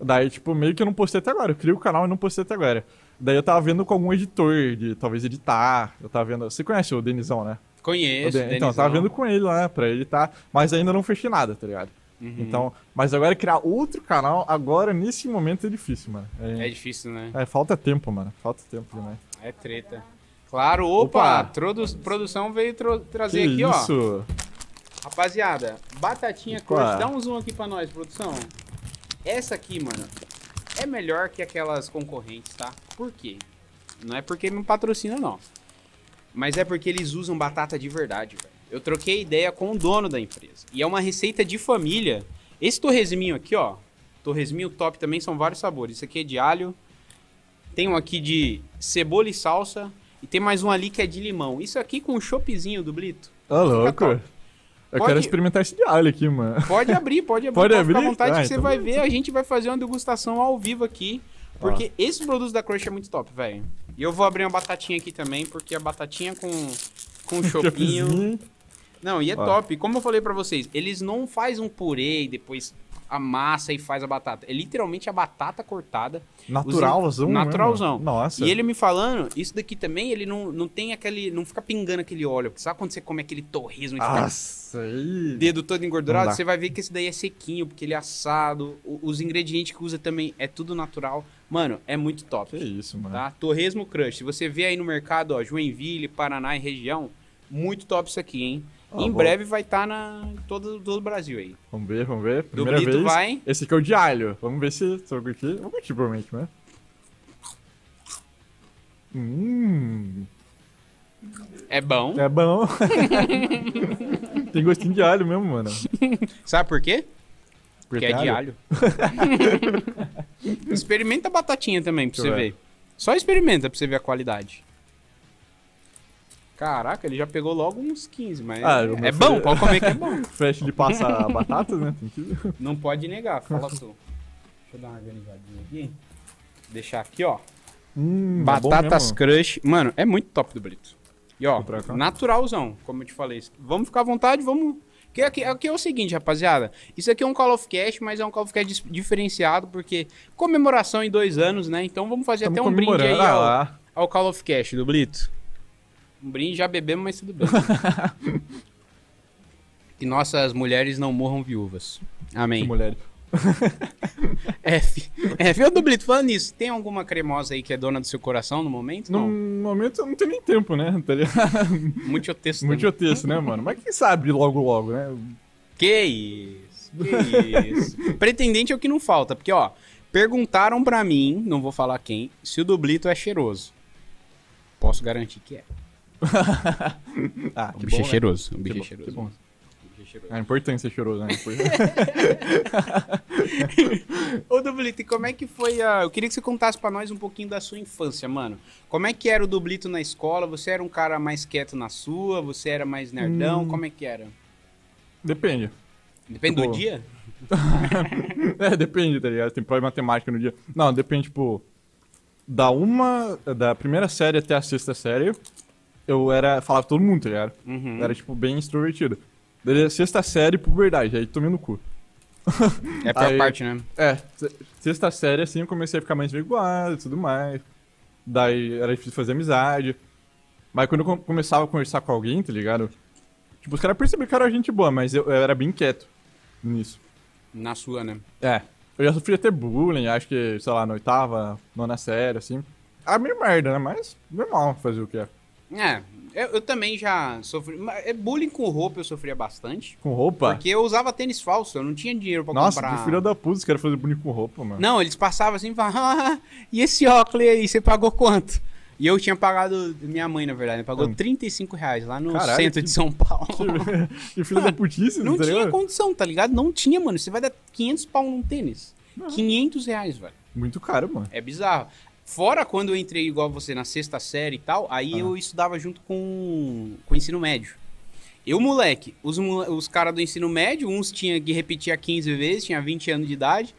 Speaker 2: Daí, tipo, meio que eu não postei até agora. Eu criei o canal e não postei até agora. Daí eu tava vendo com algum editor de talvez editar. Eu tava vendo. Você conhece o Denizão, né? O
Speaker 1: Conheço,
Speaker 2: Den- Então, eu tava vendo com ele lá pra editar, mas ainda não fechei nada, tá ligado?
Speaker 1: Uhum.
Speaker 2: Então, mas agora criar outro canal, agora, nesse momento, é difícil, mano.
Speaker 1: É
Speaker 2: É,
Speaker 1: difícil, né?
Speaker 2: é, falta tempo, mano. Falta tempo demais.
Speaker 1: É treta. Claro, opa,
Speaker 2: Opa.
Speaker 1: Produção veio trazer
Speaker 2: Que
Speaker 1: aqui, ó.
Speaker 2: isso?
Speaker 1: Rapaziada, batatinha crush, dá um zoom aqui pra nós, produção. Essa aqui, mano, é melhor que aquelas concorrentes, tá? Por quê? Não é porque me patrocina, não. Mas é porque eles usam batata de verdade, velho. Eu troquei ideia com o dono da empresa. E é uma receita de família. Esse torresminho aqui, ó. Torresminho top também são vários sabores. Esse aqui é de alho. Tem um aqui de cebola e salsa. E tem mais um ali que é de limão. Isso aqui com um choppzinho do Blito.
Speaker 2: Ô, louco.
Speaker 1: top.
Speaker 2: Eu
Speaker 1: Pode-
Speaker 2: quero experimentar esse de alho aqui, mano.
Speaker 1: Pode abrir, pode abrir.
Speaker 2: Pode abrir?
Speaker 1: à vontade
Speaker 2: Ah,
Speaker 1: que você
Speaker 2: então
Speaker 1: vai
Speaker 2: beleza.
Speaker 1: ver. A gente vai fazer uma degustação ao vivo aqui. Porque esses produtos da Crush é muito top, velho. E eu vou abrir uma batatinha aqui também, porque a batatinha com, com chopinho... Não, e é
Speaker 2: Ó.
Speaker 1: top. Como eu falei pra vocês, eles não fazem um purê e depois amassa e faz a batata. É literalmente a batata cortada.
Speaker 2: Naturalzão, mesmo.
Speaker 1: Naturalzão.
Speaker 2: Nossa.
Speaker 1: E ele me falando, isso daqui também, ele não, não tem aquele. Não fica pingando aquele óleo. Porque sabe quando você come aquele torresmo e
Speaker 2: Nossa,
Speaker 1: dedo todo engordurado, você vai ver que esse daí é sequinho, porque ele é assado. O- os ingredientes que usa também é tudo natural. Mano, é muito top.
Speaker 2: Que isso, mano.
Speaker 1: Tá? Torresmo Crush. Se você vê aí no mercado, ó, Joinville, Paraná e região, muito top isso aqui, hein? Em
Speaker 2: vou-
Speaker 1: breve vai estar na em todo, todo o Brasil aí.
Speaker 2: Vamos ver, vamos ver.
Speaker 1: Do
Speaker 2: Primeira
Speaker 1: Brito
Speaker 2: vez.
Speaker 1: vai.
Speaker 2: Esse aqui é o de alho. Vamos ver se eu curtir. Vou curtir, provavelmente, né? Hum,
Speaker 1: É bom.
Speaker 2: é bom. Tem gostinho de alho mesmo, mano.
Speaker 1: Sabe por quê? Porque é
Speaker 2: tem
Speaker 1: de alho. experimenta a batatinha também pra
Speaker 2: Deixa
Speaker 1: você
Speaker 2: eu
Speaker 1: ver. Só experimenta pra você ver a qualidade. Caraca, ele já pegou logo uns 15, mas
Speaker 2: Ah,
Speaker 1: é, é bom, pode comer que é bom.
Speaker 2: Flash de passar a batata, né?
Speaker 1: Não pode negar, fala tu. Deixa eu dar uma organizadinha aqui. Deixar aqui, ó.
Speaker 2: Hum, é
Speaker 1: Batatas
Speaker 2: mesmo.
Speaker 1: Crush. Mano, é muito top do Brito. E ó, naturalzão, como eu te falei. Vamos ficar à vontade, vamos. Que aqui, aqui é o seguinte, rapaziada. Isso aqui é um Call of Cast, mas é um Call of Cast dis- diferenciado, porque comemoração em dois anos, né? Então vamos fazer
Speaker 2: Tamo
Speaker 1: até um brinde aí
Speaker 2: comemorando. Ah,
Speaker 1: ao, ao Call of Cast do Blito. Um brinde já bebemos, mas tudo bem. que nossas mulheres não morram viúvas. Amém.
Speaker 2: Mulher.
Speaker 1: F. F. Ô, Dublito, falando nisso, tem alguma cremosa aí que é dona do seu coração no momento?
Speaker 2: No
Speaker 1: Não.
Speaker 2: momento eu não tenho nem tempo, né? Tá?
Speaker 1: Muito texto.
Speaker 2: Muito texto, né, mano? Mas quem sabe logo, logo, né?
Speaker 1: Que isso? Que isso? Pretendente é o que não falta, porque, ó, perguntaram pra mim, não vou falar quem, se o Dublito é cheiroso. Posso garantir que é.
Speaker 2: Ah,
Speaker 1: O
Speaker 2: que
Speaker 1: bicho
Speaker 2: bom,
Speaker 1: é
Speaker 2: né?
Speaker 1: cheiroso. O
Speaker 2: Que
Speaker 1: bicho é
Speaker 2: bom,
Speaker 1: cheiroso.
Speaker 2: que bom.
Speaker 1: É cheiroso.
Speaker 2: É importante ser cheiroso, né?
Speaker 1: Ô, Dublito, e como é que foi a... Eu queria que você contasse pra nós um pouquinho da sua infância, mano. Como é que era o Dublito na escola? Você era um cara mais quieto na sua? Você era mais nerdão?
Speaker 2: Hum.
Speaker 1: Como é que era?
Speaker 2: Depende.
Speaker 1: Depende do
Speaker 2: Tipo,
Speaker 1: dia?
Speaker 2: É, depende, tá ligado? Tem prova de matemática no dia. Não, depende, tipo. Da uma. Da primeira série até a sexta série, eu era. Falava todo mundo, tá ligado?
Speaker 1: Uhum.
Speaker 2: Era, tipo, bem extrovertido. Daí, sexta série, puberdade, aí tomei no cu.
Speaker 1: É a pior
Speaker 2: Aí-
Speaker 1: parte, né?
Speaker 2: É, se- sexta série, assim, eu comecei a ficar mais vergonhado e tudo mais. Daí era difícil fazer amizade. Mas quando eu com- começava a conversar com alguém, tá ligado? Tipo, os caras perceberam que era gente boa, mas eu, eu era bem quieto nisso.
Speaker 1: Na sua, né?
Speaker 2: É. Eu já sofri até bullying, acho que, sei lá, na oitava, nona série, assim. Ah, meio merda, né? Mas normal fazer o que é.
Speaker 1: É, eu, eu também já sofri. é, Bullying com roupa eu sofria bastante.
Speaker 2: Com roupa?
Speaker 1: Porque eu usava tênis falso, eu não tinha dinheiro pra
Speaker 2: Nossa,
Speaker 1: comprar.
Speaker 2: que filha da puta, os caras fazem bullying com roupa, mano.
Speaker 1: Não, eles passavam assim e falavam, ah, e esse óculos aí, você pagou quanto? E eu tinha pagado, minha mãe, na verdade, pagou
Speaker 2: Hum.
Speaker 1: 35 reais lá no
Speaker 2: Caralho,
Speaker 1: centro
Speaker 2: que-
Speaker 1: de São Paulo.
Speaker 2: que filha da putice,
Speaker 1: Não
Speaker 2: tá
Speaker 1: tinha
Speaker 2: ligado?
Speaker 1: condição, tá ligado? Não tinha, mano. Você vai dar 500 pau num tênis. 500 reais, velho.
Speaker 2: Muito caro, mano.
Speaker 1: É bizarro. Fora quando eu entrei igual você na sexta série e tal, aí
Speaker 2: Ah.
Speaker 1: eu estudava junto com, com o ensino médio. Eu, moleque, os, os caras do ensino médio, uns tinha que repetir a 15 vezes, tinha 20 anos de idade.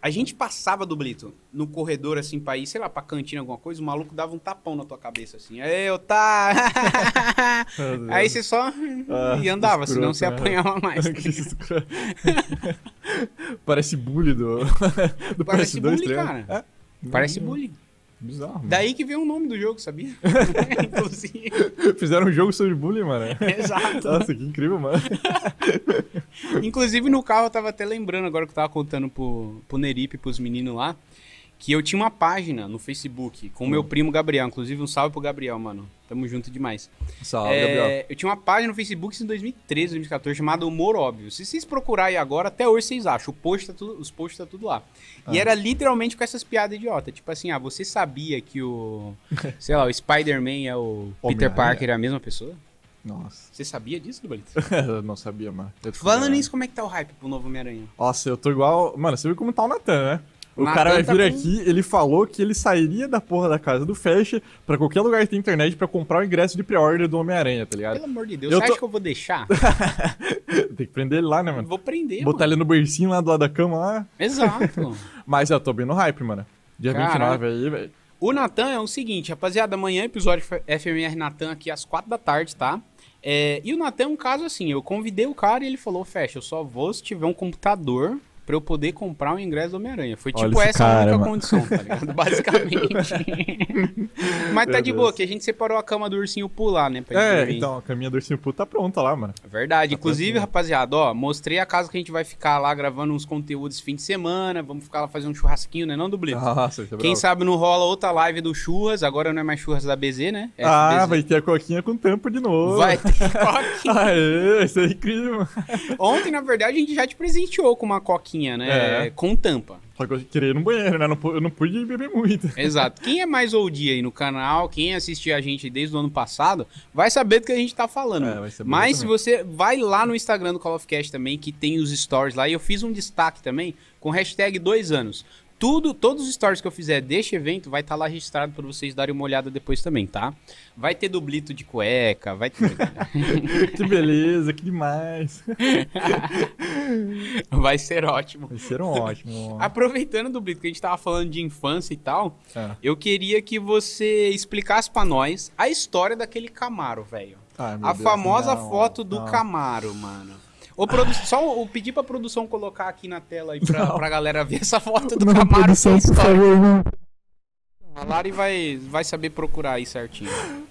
Speaker 1: A gente passava do Blito no corredor, assim, pra ir, sei lá, pra cantina, alguma coisa, o maluco dava um tapão na tua cabeça, assim. Aí eu tá. Aí você só
Speaker 2: Ah,
Speaker 1: e andava,
Speaker 2: escroto,
Speaker 1: senão você
Speaker 2: né?
Speaker 1: apanhava mais.
Speaker 2: Parece bully do, do
Speaker 1: Parece
Speaker 2: PS2,
Speaker 1: bully,
Speaker 2: tá
Speaker 1: cara.
Speaker 2: É.
Speaker 1: Parece bullying.
Speaker 2: Bizarro. mano.
Speaker 1: Daí que veio o nome do jogo, sabia? Inclusive.
Speaker 2: Fizeram um jogo sobre bullying, mano.
Speaker 1: Exato.
Speaker 2: Nossa, que incrível, mano.
Speaker 1: Inclusive no carro eu tava até lembrando agora que eu tava contando pro, pro Neripe, pros meninos lá, que eu tinha uma página no Facebook com o
Speaker 2: Hum.
Speaker 1: meu primo Gabriel. Inclusive, um salve pro Gabriel, mano. Tamo junto demais.
Speaker 2: Salve,
Speaker 1: É,
Speaker 2: Gabriel.
Speaker 1: eu tinha uma página no Facebook em 2013, 2014, chamada Humor Óbvio. Se vocês procurarem agora, até hoje vocês acham. O post tá tudo, os posts tá tudo lá. E
Speaker 2: Ah.
Speaker 1: era literalmente com essas piadas idiotas. Tipo assim, ah, você sabia que o. sei lá, o Spider-Man é o Peter. Parker é a mesma pessoa?
Speaker 2: Nossa.
Speaker 1: Você sabia disso, Dubalito?
Speaker 2: eu não sabia, mano.
Speaker 1: Falando nisso, como é que tá o hype pro novo Homem-Aranha?
Speaker 2: Nossa, eu tô igual. Mano, você viu como tá o Natan, né? O
Speaker 1: Natan
Speaker 2: cara vai
Speaker 1: tá
Speaker 2: vir
Speaker 1: com-
Speaker 2: aqui, ele falou que ele sairia da porra da casa do Fast pra qualquer lugar que tem internet pra comprar o ingresso de pré-order do Homem-Aranha, tá ligado?
Speaker 1: Pelo amor de Deus,
Speaker 2: Eu
Speaker 1: você
Speaker 2: tô-
Speaker 1: acha que eu vou deixar?
Speaker 2: tem que prender ele lá, né, mano?
Speaker 1: vou prender,
Speaker 2: Botar
Speaker 1: mano.
Speaker 2: ele no bercinho lá do lado da cama lá.
Speaker 1: Exato.
Speaker 2: Mas eu tô bem no hype, mano. Dia
Speaker 1: Caralho.
Speaker 2: 29 aí, velho.
Speaker 1: O Natan é o seguinte, rapaziada, amanhã episódio FMR Natan aqui às 4 da tarde, tá? É, e o Natan é um caso assim, eu convidei o cara e ele falou, fecha, eu só vou se tiver um computador pra eu poder comprar o ingresso do Homem-Aranha. Foi
Speaker 2: Olha
Speaker 1: tipo essa a
Speaker 2: cara,
Speaker 1: única
Speaker 2: mano.
Speaker 1: condição, tá ligado? Basicamente. Mas tá
Speaker 2: Meu
Speaker 1: de
Speaker 2: Deus.
Speaker 1: boa, que a gente separou a cama do ursinho pular, né? pra gente
Speaker 2: É, então, a caminha do ursinho puto tá pronta lá, mano.
Speaker 1: É Verdade.
Speaker 2: Tá
Speaker 1: Inclusive, rapaziada, ó, mostrei a casa que a gente vai ficar lá gravando uns conteúdos fim de semana. Vamos ficar lá fazer um churrasquinho, né? Não, Dublito?
Speaker 2: Nossa, é
Speaker 1: Quem
Speaker 2: bravo.
Speaker 1: sabe não rola outra live do Churras, agora não é mais Churras da BZ, né? É
Speaker 2: Ah, vai ter a coquinha com tampa de novo.
Speaker 1: Vai ter coquinha.
Speaker 2: Aê, isso é incrível.
Speaker 1: Ontem, na verdade, a gente já te presenteou com uma coquinha, né?
Speaker 2: É.
Speaker 1: Com tampa.
Speaker 2: Só que eu queria ir no banheiro, né? Eu não pude beber muito.
Speaker 1: Exato. Quem é mais OG aí no canal, quem assistiu a gente desde o ano passado, vai saber do que a gente tá falando.
Speaker 2: É, vai saber
Speaker 1: Mas se você vai lá no Instagram do Call of Cast também, que tem os stories lá, e eu fiz um destaque também com hashtag dois anos. Tudo, todos os stories que eu fizer deste evento vai estar lá registrado para vocês darem uma olhada depois também, tá? Vai ter dublito de cueca, vai ter.
Speaker 2: que beleza, que demais.
Speaker 1: vai ser ótimo.
Speaker 2: Vai ser um ótimo.
Speaker 1: Aproveitando, Dublito, que a gente tava falando de infância e tal,
Speaker 2: É.
Speaker 1: eu queria que você explicasse pra nós a história daquele Camaro, velho. A
Speaker 2: Deus,
Speaker 1: famosa
Speaker 2: não,
Speaker 1: foto do
Speaker 2: não.
Speaker 1: Camaro, mano. Ô, produ... Só eu pedi pra produção colocar aqui na tela aí pra,
Speaker 2: Não.
Speaker 1: pra galera ver essa foto do
Speaker 2: Não,
Speaker 1: Camaro.
Speaker 2: produção, por favor, não.
Speaker 1: A Lari vai, vai saber procurar aí certinho.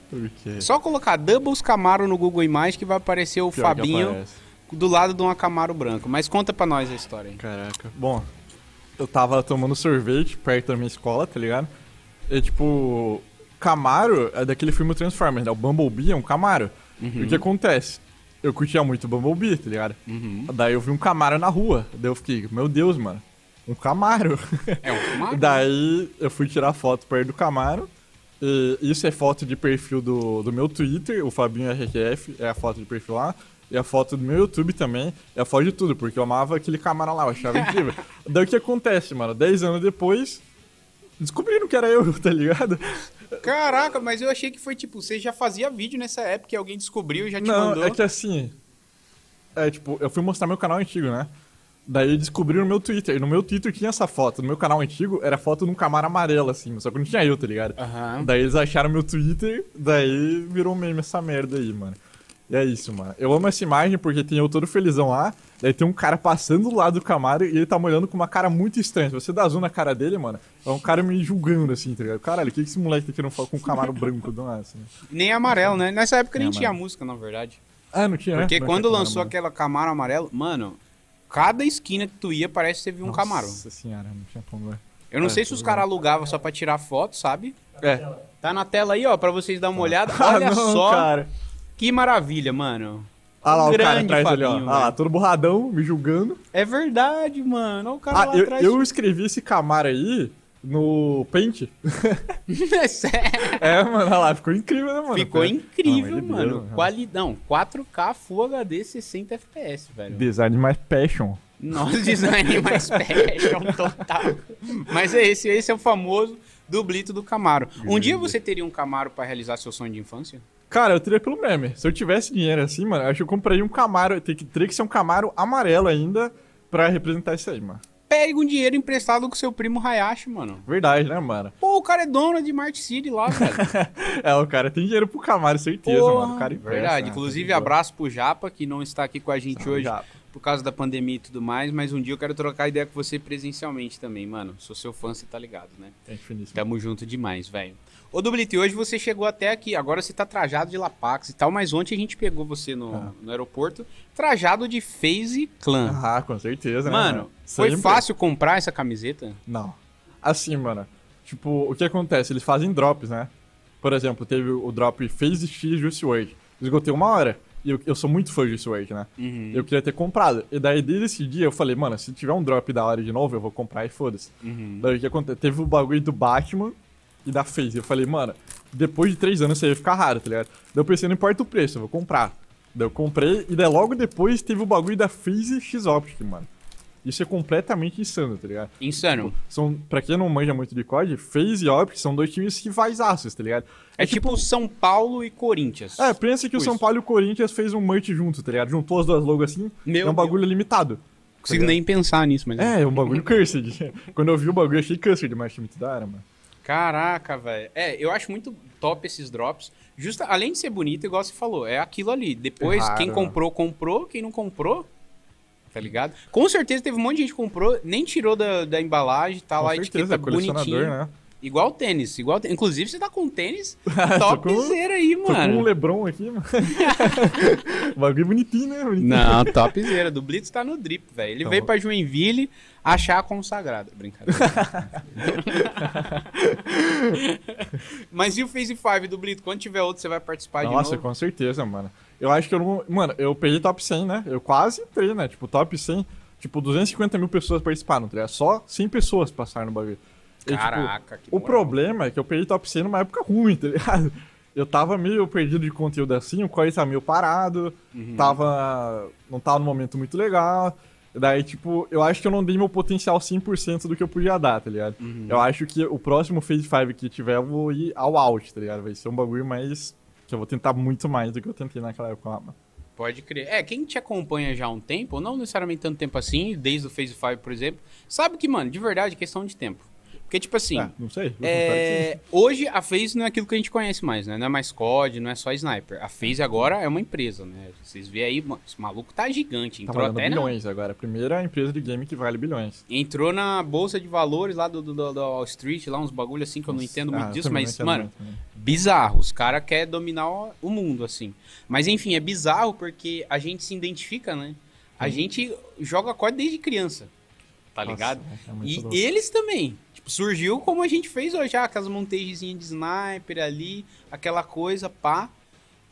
Speaker 2: Por quê?
Speaker 1: Só colocar Doubles Camaro no Google Imagens que vai aparecer o
Speaker 2: Pior
Speaker 1: Fabinho do lado de uma Camaro branco. Mas conta pra nós a história aí.
Speaker 2: Caraca. Bom, eu tava tomando sorvete perto da minha escola, tá ligado? E tipo, Camaro é daquele filme Transformers, né? O Bumblebee é um Camaro. E o que acontece? Eu curtia muito o Bumblebee, tá ligado?
Speaker 1: Uhum.
Speaker 2: Daí eu vi um Camaro na rua. Daí eu fiquei, meu Deus, mano. Um Camaro.
Speaker 1: É um Camaro?
Speaker 2: Daí eu fui tirar foto perto do Camaro. E isso é foto de perfil do, do meu Twitter, o Fabinho RQF, é a foto de perfil lá. E a foto do meu YouTube também, é a foto de tudo, porque eu amava aquele Camaro lá, eu achava incrível. Daí o que acontece, mano? Dez anos depois, descobriram que era eu, tá ligado?
Speaker 1: Caraca, mas eu achei que foi tipo, você já fazia vídeo nessa época e alguém descobriu e já te
Speaker 2: Não,
Speaker 1: mandou.
Speaker 2: é que assim. É tipo, eu fui mostrar meu canal antigo, né? Daí descobriram no meu Twitter. E no meu Twitter tinha essa foto. No meu canal antigo era foto de um Camaro amarelo, assim. Só que não tinha eu, tá ligado?
Speaker 1: Aham.
Speaker 2: Daí eles acharam meu Twitter, daí virou meme essa merda aí, mano. E é isso, mano. Eu amo essa imagem porque tem eu todo felizão lá, daí tem um cara passando do lado do Camaro e ele tá me olhando com uma cara muito estranha. Se você dá zoom na cara dele, mano, é um cara me julgando assim, tá ligado? Caralho, o que que esse moleque tá querendo falar com um Camaro branco do nada, assim?
Speaker 1: Nem amarelo, né? Nessa época nem
Speaker 2: Nem
Speaker 1: tinha música, na verdade.
Speaker 2: Ah, não tinha, né?
Speaker 1: Porque
Speaker 2: Não
Speaker 1: quando
Speaker 2: tinha
Speaker 1: lançou
Speaker 2: Camaro,
Speaker 1: aquela Camaro amarelo, mano, cada esquina que tu ia parece que você viu um Camaro.
Speaker 2: Nossa senhora, não tinha como. né?
Speaker 1: Eu não
Speaker 2: É,
Speaker 1: sei se os caras alugavam só pra tirar foto, sabe?
Speaker 2: É.
Speaker 1: Tá na tela aí, ó, pra vocês dar uma olhada.
Speaker 2: Ah,
Speaker 1: Olha
Speaker 2: não,
Speaker 1: só
Speaker 2: cara.
Speaker 1: Que maravilha, mano.
Speaker 2: Ah lá, o cara atrás ali, ó.
Speaker 1: Fabinho,
Speaker 2: Ah lá, todo borradão, me julgando.
Speaker 1: É verdade, mano. Olha o cara
Speaker 2: Ah,
Speaker 1: lá
Speaker 2: eu,
Speaker 1: atrás.
Speaker 2: eu escrevi esse Camaro aí no Paint.
Speaker 1: é sério.
Speaker 2: É, mano, olha lá, ficou incrível, né, mano?
Speaker 1: Ficou incrível,
Speaker 2: de
Speaker 1: mano.
Speaker 2: Deus, né?
Speaker 1: Qualidão. 4K Full HD 60 FPS, velho.
Speaker 2: Design mais passion.
Speaker 1: Nosso design mais passion total. Mas é esse, esse é o famoso dublito do Camaro. Um dia você teria um Camaro pra realizar seu sonho de infância?
Speaker 2: Cara, eu teria pelo meme. Se eu tivesse dinheiro assim, mano, acho que eu compraria um Camaro. Tem que, teria que ser um Camaro amarelo ainda pra representar isso aí, mano.
Speaker 1: Pega um dinheiro emprestado com seu primo Hayashi, mano.
Speaker 2: Verdade, né, mano?
Speaker 1: Pô, o cara é dono de Mart City lá, velho.
Speaker 2: É, o cara tem dinheiro pro Camaro, certeza, mano. O cara empresta,
Speaker 1: Verdade.
Speaker 2: né?
Speaker 1: Inclusive, abraço pro Japa, que não está aqui com a gente
Speaker 2: Salve,
Speaker 1: hoje
Speaker 2: Japa.
Speaker 1: por causa da pandemia e tudo mais, mas um dia eu quero trocar ideia com você presencialmente também, mano. Sou seu fã, você tá ligado, né?
Speaker 2: Gente finíssima.
Speaker 1: Tamo junto demais, velho. Ô, Dublito, e hoje você chegou até aqui. Agora você tá trajado de Lapax e tal, mas ontem a gente pegou você no,
Speaker 2: Ah.
Speaker 1: no aeroporto trajado de FaZe Clan.
Speaker 2: Ah, com certeza, né?
Speaker 1: Mano, foi
Speaker 2: Sempre.
Speaker 1: fácil comprar essa camiseta?
Speaker 2: Não. Assim, mano. Tipo, o que acontece? Eles fazem drops, né? Por exemplo, teve o drop Phase X Juice WRLD. Esgotei uma hora. E eu, eu sou muito fã de Juice WRLD, né?
Speaker 1: Uhum.
Speaker 2: Eu queria ter comprado. E daí, desde esse dia, eu falei, mano, se tiver um drop da hora de novo, eu vou comprar e foda-se.
Speaker 1: Uhum.
Speaker 2: Daí o que acontece? Teve o bagulho do Batman e da FaZe. Eu falei, mano, depois de três anos isso aí vai ficar raro, tá ligado? Daí eu pensei, não importa o preço, eu vou comprar. Daí eu comprei e daí logo depois teve o bagulho da FaZe X-Optic, mano. Isso é completamente insano, tá ligado?
Speaker 1: Insano.
Speaker 2: São, pra quem não manja muito de COD, FaZe e Optic são dois times rivais aços, tá ligado?
Speaker 1: É tipo São Paulo e Corinthians.
Speaker 2: É, pensa que o
Speaker 1: Tipo
Speaker 2: São
Speaker 1: isso.
Speaker 2: Paulo e o Corinthians fez um merch junto, tá ligado? Juntou as duas logos assim,
Speaker 1: Meu
Speaker 2: é um bagulho limitado.
Speaker 1: Não consigo nem pensar nisso, mas.
Speaker 2: É, é um bagulho cursed. Quando eu vi o bagulho, eu achei cursed, mas muito da hora, mano.
Speaker 1: Caraca, velho. É, eu acho muito top esses drops. Justa, além de ser bonito, igual você falou, é aquilo ali. Depois,
Speaker 2: É
Speaker 1: quem
Speaker 2: né?
Speaker 1: comprou, comprou. Quem não comprou, tá ligado? Com certeza teve um monte de gente que comprou, nem tirou da, da embalagem, tá
Speaker 2: Com
Speaker 1: lá
Speaker 2: certeza,
Speaker 1: etiqueta
Speaker 2: é
Speaker 1: bonitinho.
Speaker 2: né?
Speaker 1: Igual tênis, igual tênis. Inclusive, você tá com tênis topzera aí,
Speaker 2: Tô com um
Speaker 1: mano.
Speaker 2: Lebron aqui, mano. bagulho bonitinho, né? Bonitinho.
Speaker 1: Não, topzera. Do Blitz tá no drip, velho. Ele
Speaker 2: Então.
Speaker 1: veio pra Joinville achar a consagrada. Brincadeira. Mas e o Phase 5 do Blitz? Quando tiver outro, você vai participar
Speaker 2: Nossa,
Speaker 1: de novo?
Speaker 2: com certeza, mano. Eu acho que eu não. Mano, eu peguei top 100, né? Eu quase entrei, né? Tipo, top 100. Tipo, 250 mil pessoas participaram, tá ligado? Só 100 pessoas passaram no bagulho. E, tipo,
Speaker 1: Caraca, que
Speaker 2: o
Speaker 1: moral.
Speaker 2: problema é que eu peguei top 100 numa época ruim, tá ligado? Eu tava meio perdido de conteúdo assim, o Corey tá meio parado,
Speaker 1: Uhum.
Speaker 2: tava. não tava num momento muito legal. Daí, tipo, eu acho que eu não dei meu potencial 100% do que eu podia dar, tá ligado?
Speaker 1: Uhum.
Speaker 2: Eu acho que o próximo Phase 5 que tiver, eu vou ir ao out, tá ligado? Vai ser um bagulho mais. que eu vou tentar muito mais do que eu tentei naquela época lá, mano.
Speaker 1: Pode crer. É, quem te acompanha já há um tempo, não necessariamente tanto tempo assim, desde o Phase 5, por exemplo, sabe que, mano, de verdade, é questão de tempo. Porque, tipo assim,
Speaker 2: Ah, não sei.
Speaker 1: é, hoje a FaZe não é aquilo que a gente conhece mais, né? Não é mais COD, não é só Sniper. A FaZe agora é uma empresa, né? Vocês veem aí, mano, esse maluco tá gigante.
Speaker 2: Tá
Speaker 1: Entrou
Speaker 2: valendo
Speaker 1: até na,
Speaker 2: bilhões agora. A primeira empresa de game que vale bilhões.
Speaker 1: entrou na bolsa de valores lá do, do, do, do Wall Street, lá uns bagulho assim que eu não entendo muito
Speaker 2: Ah,
Speaker 1: disso, mas, mano,
Speaker 2: muito, né?
Speaker 1: bizarro. Os caras querem dominar o- mundo, assim. Mas enfim, é bizarro porque a gente se identifica, né? A gente joga COD desde criança. Tá
Speaker 2: Nossa,
Speaker 1: ligado?
Speaker 2: é
Speaker 1: E
Speaker 2: louco.
Speaker 1: eles também. Surgiu como a gente fez hoje, já, aquelas montagenzinhas de sniper ali, aquela coisa, pá.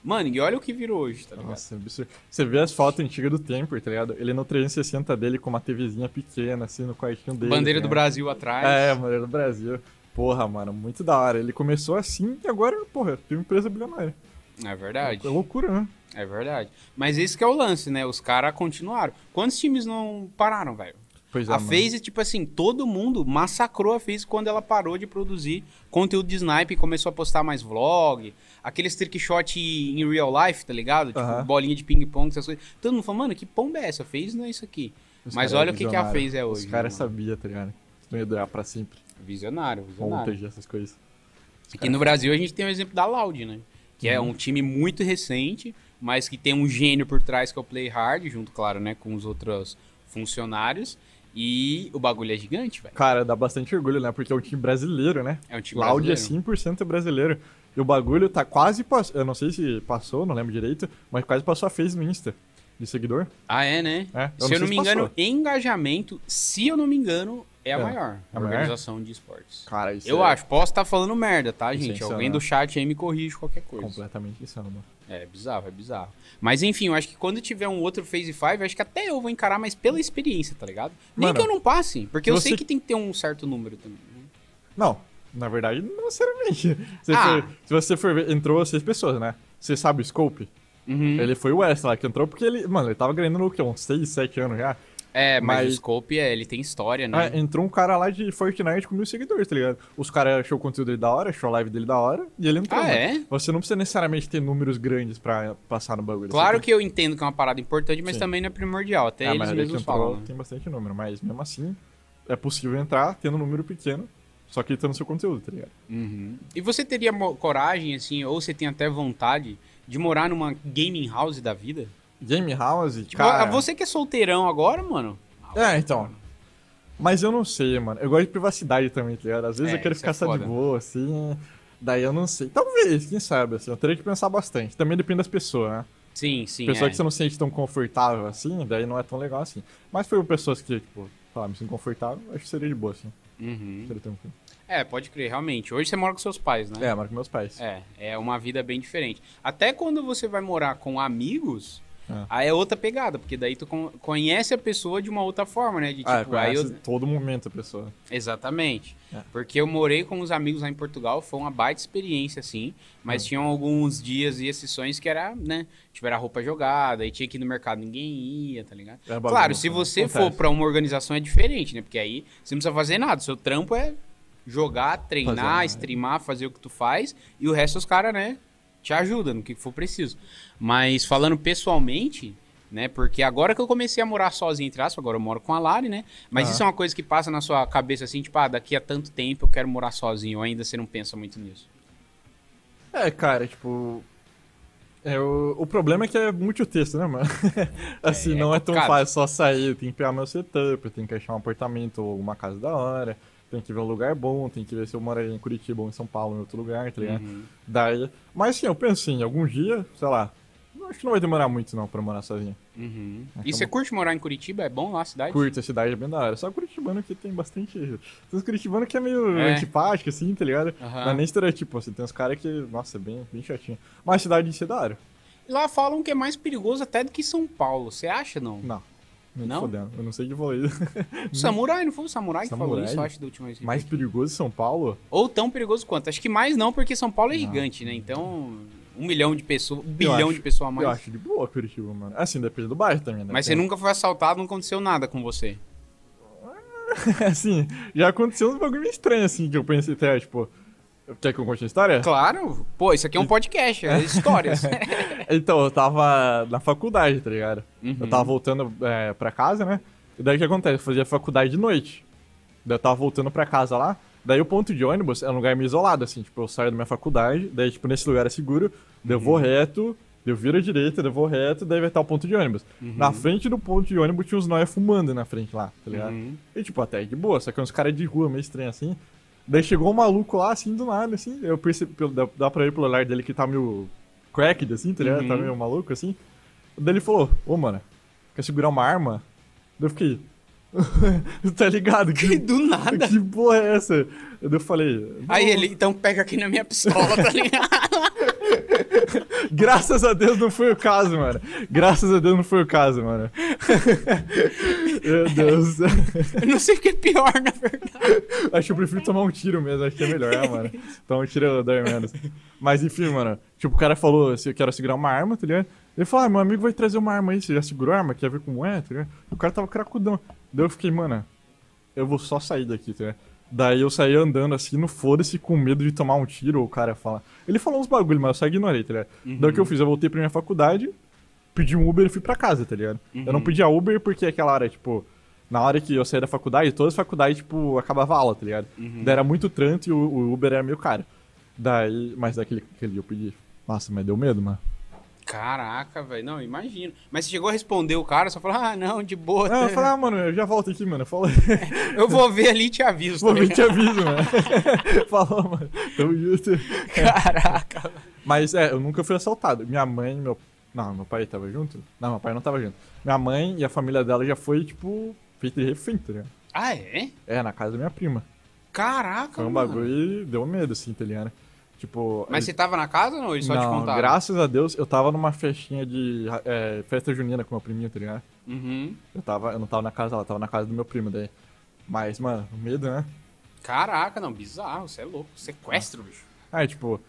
Speaker 1: Mano, e olha o que virou hoje, tá ligado?
Speaker 2: Nossa, é absurdo. Você vê as fotos antigas do Temper, tá ligado? Ele no 360 dele com uma TVzinha pequena, assim, no quartinho dele.
Speaker 1: Bandeira
Speaker 2: tá
Speaker 1: do? Brasil atrás.
Speaker 2: É, bandeira do Brasil. Porra, mano, muito da hora. Ele começou assim e agora, porra, tem uma empresa bilionária.
Speaker 1: É verdade.
Speaker 2: É loucura, né?
Speaker 1: É verdade. Mas esse que é o lance, né? Os caras continuaram. Quantos times não pararam, velho?
Speaker 2: Pois é,
Speaker 1: A
Speaker 2: mano.
Speaker 1: FaZe, tipo assim, todo mundo massacrou a FaZe quando ela parou de produzir conteúdo de snipe e começou a postar mais vlog. Aqueles trick shot em real life, tá ligado? Tipo,
Speaker 2: Aham.
Speaker 1: bolinha de ping-pong, essas coisas. Todo mundo falou, mano, que pomba é essa? FaZe não é isso aqui.
Speaker 2: Os
Speaker 1: Mas olha
Speaker 2: é
Speaker 1: o que, que a. FaZe é hoje.
Speaker 2: Os caras sabiam, tá ligado? Que não ia durar pra sempre.
Speaker 1: Visionário, visionário.
Speaker 2: Montage, essas coisas.
Speaker 1: Aqui no Brasil a gente tem o exemplo da Loud, né? Que
Speaker 2: Uhum.
Speaker 1: é um time muito recente, mas que tem um gênio por trás que é o Play Hard, junto, claro, né, com os outros funcionários. E o bagulho é gigante, velho.
Speaker 2: Cara, dá bastante orgulho, né? Porque é um time brasileiro, né?
Speaker 1: É um time
Speaker 2: Loud é
Speaker 1: brasileiro.
Speaker 2: 100% brasileiro. E o bagulho tá quase passando. Eu não sei se passou, não lembro direito, mas quase passou a Face no Insta de seguidor.
Speaker 1: Ah, é, né?
Speaker 2: É,
Speaker 1: se eu não me
Speaker 2: passou.
Speaker 1: engano, engajamento, se eu não me engano, é a
Speaker 2: É.
Speaker 1: maior
Speaker 2: A maior?
Speaker 1: organização de esportes.
Speaker 2: Cara, isso
Speaker 1: Eu
Speaker 2: é
Speaker 1: acho. Posso estar falando merda, tá, gente?
Speaker 2: Sensacional.
Speaker 1: Alguém do chat aí me corrige qualquer coisa.
Speaker 2: completamente insano, mano.
Speaker 1: É bizarro, é bizarro. Mas enfim, eu acho que quando tiver um outro Phase 5, acho que até eu vou encarar mais pela experiência, tá ligado? Nem
Speaker 2: Mano,
Speaker 1: que eu não passe, porque eu
Speaker 2: você-
Speaker 1: sei que tem que ter um certo número também. né?
Speaker 2: Não, na verdade, não necessariamente. Se,
Speaker 1: Ah.
Speaker 2: for- se você for ver, entrou seis pessoas, né? Você sabe o Scope?
Speaker 1: Uhum.
Speaker 2: Ele foi o West lá que entrou porque ele, mano, ele tava ganhando no quê? Uns 6, 7 anos já.
Speaker 1: É, mas,
Speaker 2: Mas-
Speaker 1: o Scope, é, ele tem história, né?
Speaker 2: Ah, entrou um cara lá de Fortnite com mil seguidores, tá ligado? Os caras achou o conteúdo dele da hora, achou a live dele da hora e ele entrou.
Speaker 1: Ah,
Speaker 2: mano.
Speaker 1: é?
Speaker 2: Você não precisa necessariamente ter números grandes pra passar no bagulho.
Speaker 1: Claro
Speaker 2: Você
Speaker 1: que eu entendo que é uma parada importante, mas
Speaker 2: Sim.
Speaker 1: também não é primordial. Até
Speaker 2: ah,
Speaker 1: eles
Speaker 2: mas que
Speaker 1: mesmos
Speaker 2: entrou,
Speaker 1: falam. né?
Speaker 2: tem bastante número, mas mesmo assim é possível entrar tendo um número pequeno, só que tendo seu conteúdo, tá ligado?
Speaker 1: Uhum. E você teria coragem, assim, ou você tem até vontade de morar numa gaming house da vida?
Speaker 2: Game House,
Speaker 1: Tipo,
Speaker 2: cara...
Speaker 1: você que é solteirão agora, mano.
Speaker 2: É, então. Mas eu não sei, mano. Eu gosto de privacidade também, tá ligado? Às vezes
Speaker 1: É,
Speaker 2: eu quero
Speaker 1: isso
Speaker 2: ficar
Speaker 1: é
Speaker 2: só de boa, assim. Daí eu não sei. Talvez, quem sabe, assim. Eu teria que pensar bastante. Também depende das pessoas, né?
Speaker 1: Sim, sim.
Speaker 2: Pessoa
Speaker 1: é.
Speaker 2: que você não se sente tão confortável assim, daí não é tão legal assim. Mas foi pessoas que, tipo, falar, me sinto confortável, acho que seria de boa, assim.
Speaker 1: Uhum.
Speaker 2: Seria tranquilo.
Speaker 1: É, pode crer, realmente. Hoje você mora com seus pais, né?
Speaker 2: É, moro com meus pais.
Speaker 1: É, é uma vida bem diferente. Até quando você vai morar com amigos,
Speaker 2: É.
Speaker 1: aí é outra pegada, porque daí tu con- conhece a pessoa de uma outra forma, né? De tipo,
Speaker 2: ah,
Speaker 1: aí eu...
Speaker 2: todo momento a pessoa.
Speaker 1: Exatamente.
Speaker 2: É.
Speaker 1: Porque eu morei com os amigos lá em Portugal, foi uma baita experiência, assim. Mas
Speaker 2: É.
Speaker 1: tinham alguns dias e exceções que era, né? Tipo, era roupa jogada, aí tinha que ir no mercado, ninguém ia, tá ligado?
Speaker 2: É bagunça,
Speaker 1: Claro, se
Speaker 2: né?
Speaker 1: você for
Speaker 2: Acontece.
Speaker 1: pra uma organização é diferente, né? Porque aí você não precisa fazer nada. Seu trampo é jogar, treinar,
Speaker 2: Fazer, né?
Speaker 1: streamar, fazer o que tu faz. E o resto os caras, né? Te ajudam no que for preciso. Mas falando pessoalmente, né? Porque agora que eu comecei a morar sozinho, entre aspas, agora eu moro com a Lari, né? Mas
Speaker 2: Ah.
Speaker 1: isso é uma coisa que passa na sua cabeça assim, tipo, ah, daqui a tanto tempo eu quero morar sozinho. Ou ainda você não pensa muito nisso.
Speaker 2: É, cara, tipo. É, o, o problema é que é muito texto, né, mano? assim,
Speaker 1: É, é
Speaker 2: não é tão
Speaker 1: complicado.
Speaker 2: fácil só sair, tem que pegar meu setup, tem que achar um apartamento ou uma casa da hora, tem que ver um lugar bom, tem que ver se eu moro em Curitiba ou em São Paulo, em outro lugar, tá ligado?
Speaker 1: Uhum.
Speaker 2: Daí. Mas sim, eu penso assim, algum dia, sei lá. Acho que não vai demorar muito não pra morar sozinho.
Speaker 1: Uhum.
Speaker 2: Acabou.
Speaker 1: E você curte morar em Curitiba? É bom lá a cidade?
Speaker 2: Curto, a cidade é bem da hora. Só Curitibano que tem bastante. Tem uns Curitibano que é meio
Speaker 1: É.
Speaker 2: antipático, assim, tá ligado?
Speaker 1: Aham.
Speaker 2: Não é nem estereotipo, assim, tem uns caras que, nossa, é bem, bem chatinho. Mas a cidade em si é da hora.
Speaker 1: Lá falam que é mais perigoso até do que São Paulo. Você acha, não?
Speaker 2: Não.
Speaker 1: Não?
Speaker 2: fodendo. Eu não sei de vou isso.
Speaker 1: O Samurai, não foi o Samurai que falou
Speaker 2: Samurai?
Speaker 1: isso, eu acho, da última vez. que
Speaker 2: Mais perigoso em São Paulo?
Speaker 1: Ou tão perigoso quanto. Acho que mais não, porque São Paulo é
Speaker 2: Não.
Speaker 1: gigante, né? Então, um milhão de pessoas, um
Speaker 2: Eu
Speaker 1: bilhão
Speaker 2: acho-
Speaker 1: de pessoas a mais.
Speaker 2: Eu acho de boa Curitiba, mano. Assim, depende do bairro também, né?
Speaker 1: Mas você nunca foi assaltado, não aconteceu nada com você.
Speaker 2: assim, já aconteceu uns bagulho meio estranho, assim, que eu pensei até, tipo... Quer que eu conte a história?
Speaker 1: Claro, pô, isso aqui é um podcast, é histórias.
Speaker 2: Então, eu tava na faculdade, tá ligado?
Speaker 1: Uhum.
Speaker 2: Eu tava voltando é, pra casa, né? E daí o que acontece? Eu fazia faculdade de noite. Daí eu tava voltando pra casa lá. Daí o ponto de ônibus é um lugar meio isolado, assim. Tipo, eu saio da minha faculdade, daí, tipo, nesse lugar é seguro. Daí eu
Speaker 1: Uhum.
Speaker 2: vou reto, daí eu viro à direita, daí eu vou reto, daí vai estar o ponto de ônibus. Na frente do ponto de ônibus tinha uns nóia fumando na frente lá, tá ligado?
Speaker 1: Uhum.
Speaker 2: E, tipo, até de boa, só que uns caras de rua meio estranho assim. Daí chegou um maluco lá, assim, do nada, assim. Eu percebi, dá, dá pra ver pelo olhar dele que tá meio cracked, assim, tá ligado? Tá
Speaker 1: Uhum.
Speaker 2: meio maluco, assim. Daí ele falou, ô, mano, quer segurar uma arma? Daí eu fiquei, tá ligado?
Speaker 1: Que do nada.
Speaker 2: Que porra é essa? Eu falei,
Speaker 1: Aí ele, então pega aqui na minha pistola, tá ligado?
Speaker 2: Graças a Deus não foi o caso, mano. Graças a Deus não foi o caso, mano. Meu Deus.
Speaker 1: Eu não sei o que é pior, na verdade.
Speaker 2: Acho que eu prefiro tomar um tiro mesmo, acho que é melhor, né, mano? Tomar um tiro dói menos. Mas enfim, mano. Tipo, o cara falou se eu quero segurar uma arma, tá ligado? Ele falou, ah, meu amigo vai trazer uma arma aí, você já segurou a arma? Quer ver como é, tá ligado? O cara tava cracudão. Daí eu fiquei, mano, eu vou só sair daqui, tá ligado? Daí eu saí andando assim, no foda-se, com medo de tomar um tiro, ou o cara fala. Ele falou uns bagulho, mas eu só ignorei, tá ligado? Daí o que eu fiz? Eu voltei pra minha faculdade, pedi um Uber e fui pra casa, tá ligado? Eu não pedia Uber porque aquela hora, tipo, na hora que eu saí da faculdade, todas as faculdades, tipo, acabava a aula, tá ligado? Daí era muito trânsito e o, o Uber era meio caro. Daí, mas daquele aquele eu pedi. Nossa, mas deu medo, mano.
Speaker 1: Caraca, velho. Não, imagino. Mas você chegou a responder o cara, só falou, ah, não, de boa.
Speaker 2: Não, eu falei, ah, mano, eu já volto aqui, mano. Falou,
Speaker 1: Eu vou ver ali e te aviso.
Speaker 2: vou
Speaker 1: tá
Speaker 2: vir te aviso, mano. Falou, mano. Tamo junto.
Speaker 1: Caraca.
Speaker 2: Mas é, eu nunca fui assaltado. Minha mãe, meu. Não, meu pai tava junto? Não, meu pai não tava junto. Minha mãe e a família dela já foi, tipo, feita de refém, tá ligado?
Speaker 1: Ah, é?
Speaker 2: É, na casa da minha prima.
Speaker 1: Caraca,
Speaker 2: Foi um
Speaker 1: mano.
Speaker 2: bagulho e deu medo, assim, tá ligado? Tipo.
Speaker 1: Mas você tava na casa ou não? Eles só te
Speaker 2: não,
Speaker 1: contaram?
Speaker 2: graças a Deus, eu tava numa festinha de é, festa junina com meu priminho, tá ligado?
Speaker 1: Uhum.
Speaker 2: Eu, tava, eu não tava na casa dela, eu tava na casa do meu primo daí. Mas, mano, medo, né?
Speaker 1: Caraca, não, bizarro, você é louco. Sequestro, bicho.
Speaker 2: Aí, tipo,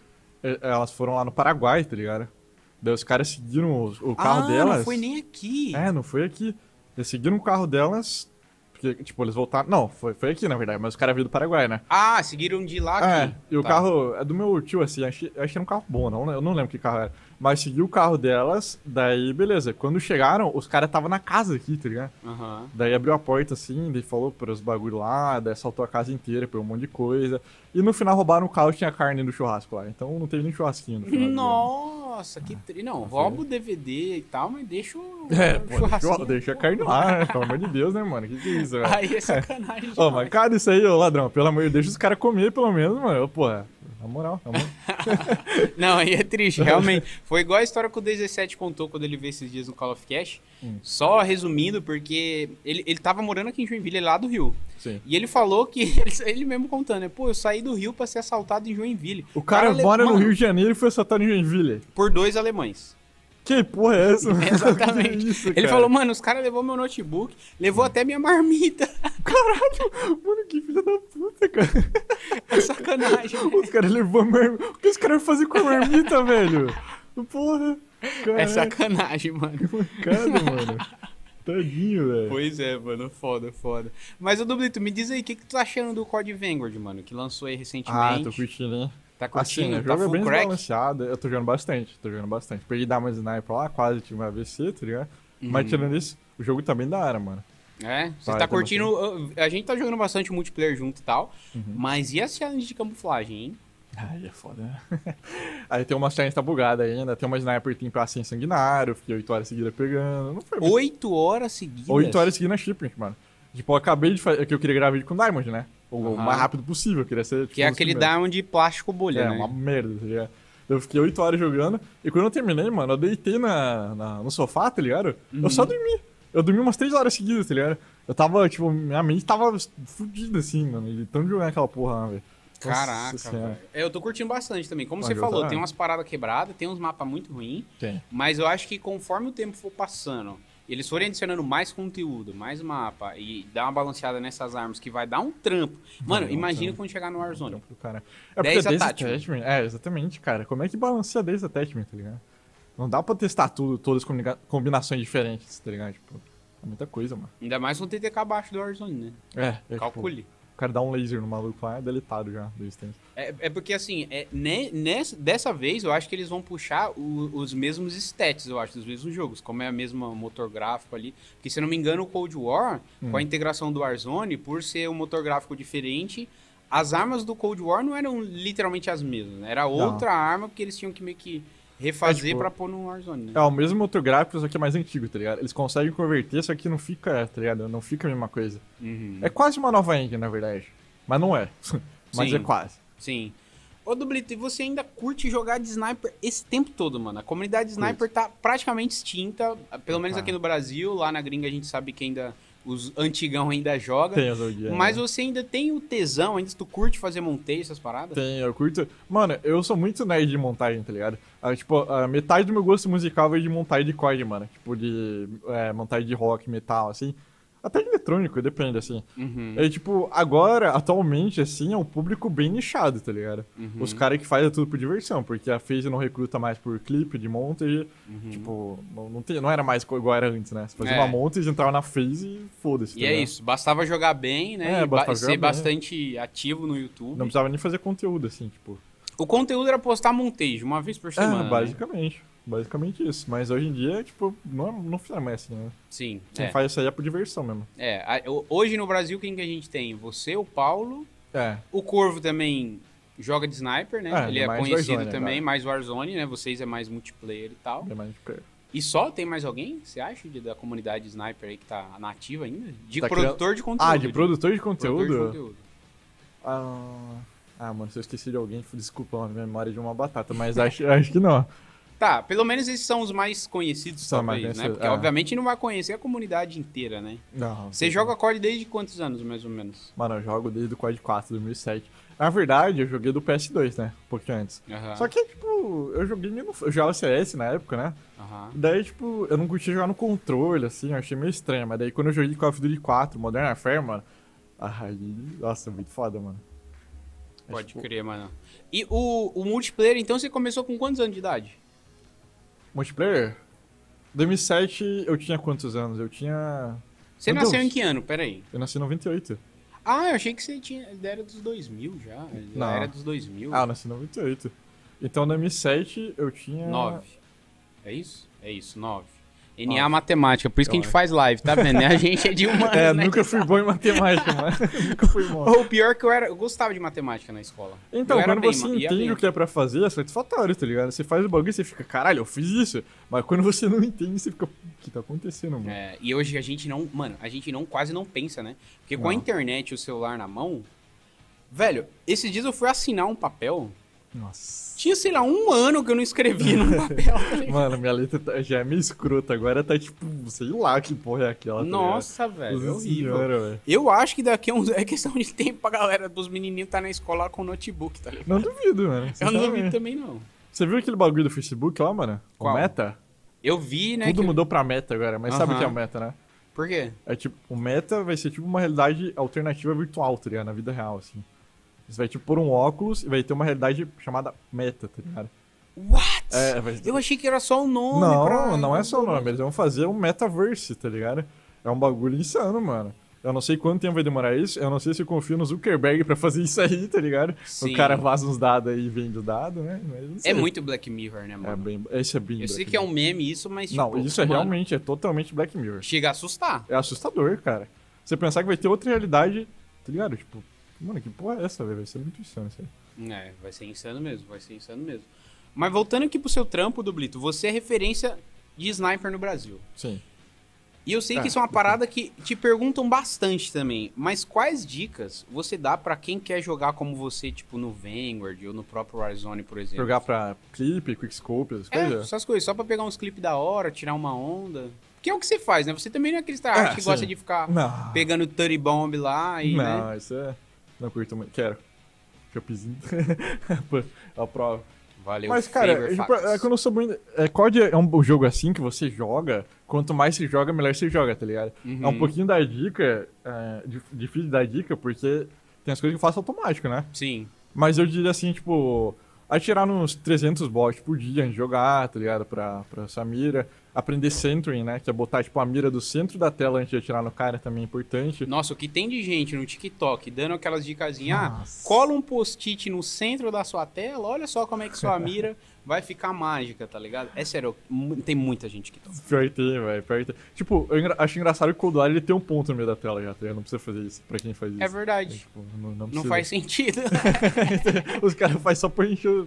Speaker 2: e- elas foram lá no Paraguai, tá ligado? Daí os caras seguiram o, o carro
Speaker 1: ah,
Speaker 2: delas.
Speaker 1: não foi nem aqui.
Speaker 2: É, não foi aqui. Eles seguiram o carro delas. Porque, tipo, eles voltaram. Não, foi, foi aqui, na verdade, mas os caras veio do Paraguai, né?
Speaker 1: Ah, seguiram de lá
Speaker 2: É,
Speaker 1: aqui.
Speaker 2: e o
Speaker 1: Tá.
Speaker 2: carro é do meu tio, assim, acho, acho que era um carro bom, não, eu não lembro que carro era. Mas seguiu o carro delas, daí beleza. Quando chegaram, os caras estavam na casa aqui, tá ligado?
Speaker 1: Aham.
Speaker 2: Daí abriu a porta assim, daí falou pros bagulho lá, daí assaltou a casa inteira, pegou um monte de coisa. E no final roubaram o carro e tinha carne no churrasco lá. Então não teve nem churrasquinho no final.
Speaker 1: Nossa, que tri... Não, rouba o DVD e tal, mas deixa o.
Speaker 2: É, pô, deixa, deixa a carne lá, né? Pelo amor de Deus, né, mano? Que que é isso, velho?
Speaker 1: Aí é sacanagem.
Speaker 2: Ô,
Speaker 1: demais.
Speaker 2: mas cara, isso aí, ô ladrão, pelo amor de Deus, deixa os caras comer pelo menos, mano. Porra, na moral, na moral.
Speaker 1: Não, aí é triste, realmente. Foi igual a história que o 17 contou quando ele veio esses dias no Call of Cash.
Speaker 2: Hum.
Speaker 1: Só resumindo, porque ele, ele tava morando aqui em Joinville, é lá do Rio.
Speaker 2: Sim.
Speaker 1: E ele falou que, ele, ele mesmo contando, né? Pô, eu saí do Rio pra ser assaltado em Joinville.
Speaker 2: O cara
Speaker 1: le-
Speaker 2: mora no Rio de Janeiro e foi assaltado em Joinville.
Speaker 1: Por dois alemães.
Speaker 2: Que porra é essa?
Speaker 1: Exatamente.
Speaker 2: Que isso,
Speaker 1: ele
Speaker 2: cara?
Speaker 1: falou, mano, os caras levou meu notebook, levou até minha marmita.
Speaker 2: Caralho, mano, que filha da puta, cara.
Speaker 1: É sacanagem, né?
Speaker 2: Os caras levou a marmita. O que os caras fazer com a marmita, velho? Porra.
Speaker 1: É
Speaker 2: Caraca,
Speaker 1: sacanagem, mano.
Speaker 2: que mancada, mano. Tadinho, velho.
Speaker 1: Pois é, mano, foda, foda. Mas, ô Dublito, me diz aí, o que, que tu tá achando do Code Vanguard, mano? Que lançou aí recentemente.
Speaker 2: Ah, tô curtindo, hein?
Speaker 1: Tá
Speaker 2: Assim,
Speaker 1: curtindo?
Speaker 2: o
Speaker 1: tá
Speaker 2: jogo é bem
Speaker 1: crack?
Speaker 2: desbalanceado. Eu tô jogando bastante, tô jogando bastante. Peguei dar uma sniper lá, quase tive uma AVC, tá ligado? Mas
Speaker 1: Uhum.
Speaker 2: tirando isso, o jogo tá bem da hora, mano.
Speaker 1: É, você tá
Speaker 2: tá
Speaker 1: curtindo. uh, A gente tá jogando bastante multiplayer junto e tal.
Speaker 2: Uhum.
Speaker 1: Mas e a challenge de camuflagem, hein?
Speaker 2: Ai, é foda, né? Aí tem uma challenge tá bugada ainda, tem uma sniper team pra assim sanguinário, fiquei 8 horas seguidas pegando. Não foi muito.
Speaker 1: Oito horas seguidas.
Speaker 2: 8 horas seguidas na shipping, mano. Tipo, eu acabei de fazer. que eu queria gravar vídeo com Diamond, né? O
Speaker 1: Aham.
Speaker 2: mais rápido possível, eu queria ser. tipo,
Speaker 1: Que é aquele
Speaker 2: primeiros.
Speaker 1: diamond de plástico bolha,
Speaker 2: É,
Speaker 1: né?
Speaker 2: uma merda, tá ligado? Eu fiquei 8 horas jogando, e quando eu terminei, mano, eu deitei na, na- no sofá, tá ligado?
Speaker 1: Uhum.
Speaker 2: Eu só dormi. Eu dormi umas 3 horas seguidas, tá ligado? Eu tava, tipo, minha mente tava fudida assim, mano, de tanto jogar aquela porra lá, velho.
Speaker 1: Caraca. É, Eu tô curtindo bastante também. Como
Speaker 2: Mas
Speaker 1: você falou, tem umas paradas quebradas, tem uns mapas muito ruins. Mas eu acho que conforme o tempo for passando, eles forem adicionando mais conteúdo, mais mapa e dar uma balanceada nessas armas que vai dar um trampo. Mano,
Speaker 2: um
Speaker 1: imagina quando chegar no Warzone.
Speaker 2: Pro cara. É porque
Speaker 1: 10
Speaker 2: é 10
Speaker 1: attachment.
Speaker 2: É, exatamente, cara. Como é que balanceia 10 attachment, tá ligado? Não dá pra testar tudo, todas as combina- combinações diferentes, tá ligado? Tipo, é muita coisa, mano.
Speaker 1: Ainda mais com o TTK abaixo do Warzone, né?
Speaker 2: É, é tipo,
Speaker 1: Calcule.
Speaker 2: o cara dá um laser no maluco lá, é deletado já, do instante.
Speaker 1: É, é porque assim, é, ne- nessa, dessa vez eu acho que eles vão puxar o- os mesmos stats, eu acho, dos mesmos jogos, como é a mesma motor gráfico ali. Porque se eu não me engano, o Cold War,
Speaker 2: Hum.
Speaker 1: com a integração do Warzone, por ser um motor gráfico diferente, as armas do Cold War não eram literalmente as mesmas, né? Era outra arma porque eles tinham que meio que refazer
Speaker 2: É, tipo,
Speaker 1: pra pôr no Warzone, né?
Speaker 2: É o mesmo motor gráfico, só que é mais antigo, tá ligado? Eles conseguem converter, só que não fica, tá ligado? Não fica a mesma coisa.
Speaker 1: Uhum.
Speaker 2: É quase uma nova engine, na verdade. Mas não é. Mas
Speaker 1: Sim.
Speaker 2: é quase.
Speaker 1: Sim. Ô, Dublito, e você ainda curte jogar de sniper esse tempo todo, mano? A comunidade de sniper tá praticamente extinta, pelo menos
Speaker 2: Ah.
Speaker 1: aqui no Brasil. Lá na gringa a gente sabe que ainda os antigão ainda joga.
Speaker 2: Tem as OG.
Speaker 1: Mas
Speaker 2: né?
Speaker 1: você ainda tem o tesão, ainda tu curte fazer monteio, essas paradas?
Speaker 2: Tem, eu curto. Mano, eu sou muito nerd de montagem, tá ligado? Ah, tipo, a metade do meu gosto musical veio de montagem de corda, mano. Tipo, de é, montagem de rock, metal, assim. Até eletrônico, depende, assim.
Speaker 1: Uhum.
Speaker 2: É tipo, agora, atualmente, assim, é um público bem nichado, tá ligado?
Speaker 1: Uhum.
Speaker 2: Os caras que fazem tudo por diversão, porque a FaZe não recruta mais por clipe de montage.
Speaker 1: Uhum.
Speaker 2: Tipo, não, não, tem, não era mais igual era antes, né? Você fazia
Speaker 1: É.
Speaker 2: uma montage, entrava na FaZe e foda-se.
Speaker 1: E
Speaker 2: tá
Speaker 1: é
Speaker 2: ligado?
Speaker 1: isso, bastava jogar bem, né?
Speaker 2: É,
Speaker 1: e ba-
Speaker 2: bastava
Speaker 1: ser
Speaker 2: jogar bem.
Speaker 1: bastante ativo no YouTube.
Speaker 2: Não precisava nem fazer conteúdo, assim, tipo.
Speaker 1: O conteúdo era postar montage uma vez por semana.
Speaker 2: é,
Speaker 1: né?
Speaker 2: Basicamente. Isso. Mas hoje em dia, tipo, não, não fizeram mais assim, né?
Speaker 1: Sim.
Speaker 2: Quem
Speaker 1: é.
Speaker 2: faz isso aí é por diversão mesmo.
Speaker 1: É, hoje no Brasil, quem que a gente tem? Você, o Paulo,
Speaker 2: É.
Speaker 1: o Corvo também joga de sniper, né?
Speaker 2: É,
Speaker 1: Ele
Speaker 2: é
Speaker 1: é conhecido
Speaker 2: Warzone
Speaker 1: também,
Speaker 2: agora.
Speaker 1: mais Warzone, né? Vocês é mais multiplayer e tal.
Speaker 2: É mais tipo,
Speaker 1: E só tem mais alguém, você acha, de- da comunidade sniper aí que tá nativa ainda? De
Speaker 2: Tá
Speaker 1: produtor de conteúdo.
Speaker 2: Ah, de produtor de conteúdo?
Speaker 1: Produtor de conteúdo.
Speaker 2: Ah, ah, mano, se eu esqueci de alguém, desculpa, a memória de uma batata, mas acho, acho que não.
Speaker 1: Tá, pelo menos esses são os mais conhecidos,
Speaker 2: São mais
Speaker 1: talvez, né?
Speaker 2: conhecidos,
Speaker 1: Porque
Speaker 2: é.
Speaker 1: obviamente não vai conhecer a comunidade inteira, né?
Speaker 2: Não.
Speaker 1: Você joga COD desde quantos anos, mais ou menos?
Speaker 2: Mano, eu jogo desde o COD 4, 2007. Na verdade, eu joguei do PS2, né? Um pouquinho antes. Só que, tipo, eu joguei meio no... Eu jogava CS na época, né? Daí, tipo, eu não curtia jogar no controle, assim, eu achei meio estranho. Mas daí, quando eu joguei Call of Duty 4, Modern Warfare, mano... Aí, nossa, muito foda, mano. É,
Speaker 1: Pode
Speaker 2: tipo,
Speaker 1: crer, mano. E o, o multiplayer, então, você começou com quantos anos de idade?
Speaker 2: Multiplayer? 2007, eu tinha quantos anos? Eu tinha...
Speaker 1: Você
Speaker 2: Meu
Speaker 1: nasceu
Speaker 2: Deus.
Speaker 1: em que ano? Pera aí.
Speaker 2: Eu nasci em 98.
Speaker 1: Ah, eu achei que você tinha, era dos 2000 já. Já
Speaker 2: Não.
Speaker 1: era dos 2000.
Speaker 2: Ah, eu nasci em 98. Então, em 2007, eu tinha...
Speaker 1: 9. É isso? É isso, 9. NA
Speaker 2: Nove.
Speaker 1: Matemática, por isso que a gente
Speaker 2: Então,
Speaker 1: faz live, tá vendo? A gente é de humanas,
Speaker 2: É,
Speaker 1: né?
Speaker 2: nunca fui bom em matemática, mano. nunca fui bom.
Speaker 1: Ou pior que eu era, eu gostava de matemática na escola.
Speaker 2: Então,
Speaker 1: eu
Speaker 2: quando
Speaker 1: bem,
Speaker 2: você
Speaker 1: ia
Speaker 2: entende
Speaker 1: bem.
Speaker 2: o que é pra fazer, é satisfatório, tá ligado? Você faz o bagulho e você fica, caralho, eu fiz isso. Mas quando você não entende, você fica, o que tá acontecendo, mano?
Speaker 1: É, e hoje a gente não, mano, a gente não quase não pensa, né? Porque com a
Speaker 2: Não.
Speaker 1: internet e o celular na mão, velho, esses dias eu fui assinar um papel
Speaker 2: Nossa.
Speaker 1: Tinha, sei lá, um ano que eu não escrevia num papel. tá?
Speaker 2: Mano, minha letra tá- já é meio escrota. Agora tá tipo, sei lá que porra é aquela. tá ligado?
Speaker 1: Nossa, velho, é
Speaker 2: Nossa
Speaker 1: horrível.
Speaker 2: senhora.
Speaker 1: Eu acho que daqui a uns. É questão de tempo pra galera dos menininhos tá na escola com notebook, tá ligado?
Speaker 2: Não duvido, mano.
Speaker 1: Eu não duvido também, não.
Speaker 2: Você viu aquele bagulho do Facebook lá, mano?
Speaker 1: Qual?
Speaker 2: O Meta?
Speaker 1: Eu vi, né?
Speaker 2: Tudo
Speaker 1: que-
Speaker 2: mudou pra Meta agora, mas sabe o que é o. Meta, né?
Speaker 1: Por quê?
Speaker 2: É tipo, o Meta vai ser tipo uma realidade alternativa virtual, tá ligado? Na vida real, assim. Você vai tipo pôr um óculos e vai ter uma realidade chamada Meta, tá ligado?
Speaker 1: What?
Speaker 2: É, vai
Speaker 1: Eu achei que era só o nome.
Speaker 2: Não,
Speaker 1: pra-
Speaker 2: não é só o nome, eles vão fazer um metaverse, tá ligado? É um bagulho insano, mano. Eu não sei quanto tempo vai demorar isso, eu não sei se eu confio no Zuckerberg pra fazer isso aí, tá ligado?
Speaker 1: Sim.
Speaker 2: O cara vaza uns dados aí e vende o dado, né? Sei.
Speaker 1: É muito Black Mirror, né,
Speaker 2: É
Speaker 1: mano?
Speaker 2: bem, esse é bem
Speaker 1: eu sei
Speaker 2: Black
Speaker 1: que é um
Speaker 2: Mirror.
Speaker 1: meme isso, mas tipo.
Speaker 2: Não, isso é
Speaker 1: mano,
Speaker 2: realmente, é totalmente Black Mirror.
Speaker 1: Chega a assustar.
Speaker 2: É assustador, cara. Você pensar que vai ter outra realidade, tá ligado? Tipo, mano, que porra é essa, velho? Vai ser muito insano isso aí.
Speaker 1: É, vai ser insano mesmo, vai ser insano mesmo. Mas voltando aqui pro seu trampo, Dublito, você é referência de sniper no Brasil.
Speaker 2: Sim.
Speaker 1: E eu sei
Speaker 2: Ah,
Speaker 1: que isso é uma parada que te perguntam bastante também. Mas quais dicas você dá pra quem quer jogar como você, tipo, no Vanguard ou no próprio Warzone, por exemplo?
Speaker 2: Jogar pra clipe, quickscope, essas
Speaker 1: É,
Speaker 2: coisas.
Speaker 1: essas coisas, só pra pegar uns clipes da hora, tirar uma onda. Que é o que você faz, né? Você também não é aquele tryhard
Speaker 2: É,
Speaker 1: que
Speaker 2: sim.
Speaker 1: gosta de ficar
Speaker 2: Não.
Speaker 1: pegando Tutty Bomb lá e, né?
Speaker 2: Não, isso é. Não curto muito. Quero. Shopzinho. Aprovo.
Speaker 1: Valeu,
Speaker 2: Mas, cara, é que eu não sou muito. É, COD é um jogo assim que você joga. Quanto mais você joga, melhor você joga, tá ligado?
Speaker 1: Uhum.
Speaker 2: É um pouquinho da dica. É, dif- difícil dar dica, porque tem as coisas que eu faço automático, né?
Speaker 1: Sim.
Speaker 2: Mas eu diria assim, tipo, atirar nos 300 bots por dia antes de jogar, tá ligado? Pra, pra essa mira. Aprender centering, né? Que é botar, tipo, a mira do centro da tela antes de atirar no cara também é importante.
Speaker 1: Nossa, o que tem de gente no TikTok dando aquelas dicasinhas, ah, cola um post-it no centro da sua tela, olha só como é que sua mira vai ficar mágica, tá ligado? É sério, tem muita gente que toca.
Speaker 2: Pior que tem, velho. Pior que tem. Tipo, eu engra- acho engraçado que o Coldwire ele tem um ponto no meio da tela já, tá ligado? Não precisa fazer isso pra quem faz isso.
Speaker 1: É verdade.
Speaker 2: Tipo, não, não
Speaker 1: Não faz sentido.
Speaker 2: Os caras fazem só pra encher.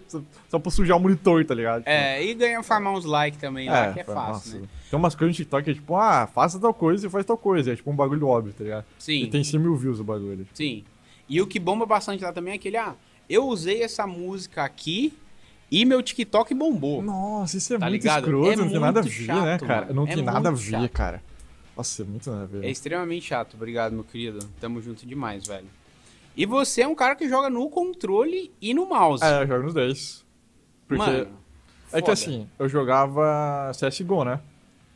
Speaker 2: Só, pra sujar o monitor, tá ligado? Tipo,
Speaker 1: É, e ganha farmar uns likes também lá, que é fácil,
Speaker 2: nossa.
Speaker 1: né?
Speaker 2: Tem umas coisas no TikTok que é tipo, ah, faça tal coisa e faz tal coisa. É tipo um bagulho óbvio, tá ligado? E
Speaker 1: Sim,
Speaker 2: tem 100 mil views o bagulho.
Speaker 1: sim. E o que bomba bastante lá também é aquele, ah, eu usei essa música aqui e meu TikTok bombou.
Speaker 2: Nossa, isso é
Speaker 1: Tá
Speaker 2: muito
Speaker 1: ligado?
Speaker 2: escroto,
Speaker 1: É
Speaker 2: não tem nada a ver,
Speaker 1: chato,
Speaker 2: né, cara? Não
Speaker 1: É
Speaker 2: tem nada a ver,
Speaker 1: chato.
Speaker 2: cara. Nossa, é muito nada a ver.
Speaker 1: É extremamente chato. Obrigado, meu querido. Tamo junto demais, velho. E você é um cara que joga no controle e no mouse.
Speaker 2: É, eu jogo nos 10. Porque
Speaker 1: Mano,
Speaker 2: é que
Speaker 1: foda.
Speaker 2: assim, eu jogava CSGO, né?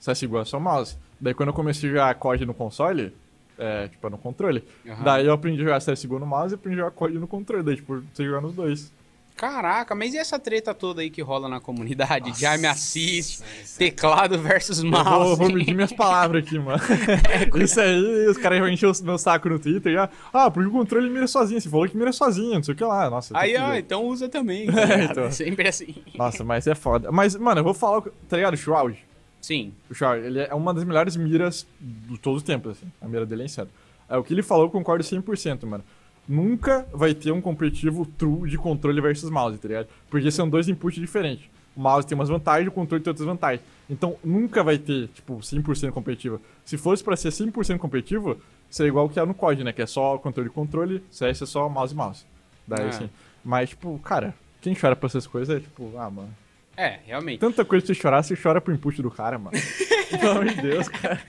Speaker 2: CSGO é só mouse. Daí quando eu comecei a jogar COD no console, é, tipo, no controle,
Speaker 1: Aham.
Speaker 2: daí eu aprendi a jogar CSGO no mouse e aprendi a jogar COD no controle. Daí, tipo, você jogar nos dois.
Speaker 1: Caraca, mas e essa treta toda aí que rola na comunidade? de ai me assiste, teclado versus
Speaker 2: Eu vou,
Speaker 1: mouse.
Speaker 2: vou medir minhas palavras aqui, mano. Isso aí, os caras vão encher o meu saco no Twitter já. Ah, porque o controle mira sozinho. Você falou que mira sozinho, não sei o que lá. Nossa,
Speaker 1: Aí, ó,
Speaker 2: fudido.
Speaker 1: então usa também. Tá
Speaker 2: É, então.
Speaker 1: É sempre assim.
Speaker 2: Nossa, mas é foda. Mas, mano, eu vou falar, o- tá ligado? O Shroud.
Speaker 1: Sim.
Speaker 2: O Shroud, ele é uma das melhores miras de todos os tempos, assim. A mira dele é insana. É, o que ele falou, eu concordo 100%, mano. Nunca vai ter um competitivo true de controle versus mouse, tá ligado? Porque são dois inputs diferentes. O mouse tem umas vantagens, o controle tem outras vantagens. Então, nunca vai ter, tipo, 100% competitivo. Se fosse pra ser 100% competitivo, seria igual o que é no COD, né? Que é só controle e controle, CS é só mouse e mouse. Daí,
Speaker 1: É.
Speaker 2: assim. Mas, tipo, cara, quem chora pra essas coisas é, tipo, ah, mano.
Speaker 1: É, realmente.
Speaker 2: Tanta coisa pra você chorar, você chora pro input do cara, mano. Pelo amor de Deus, cara.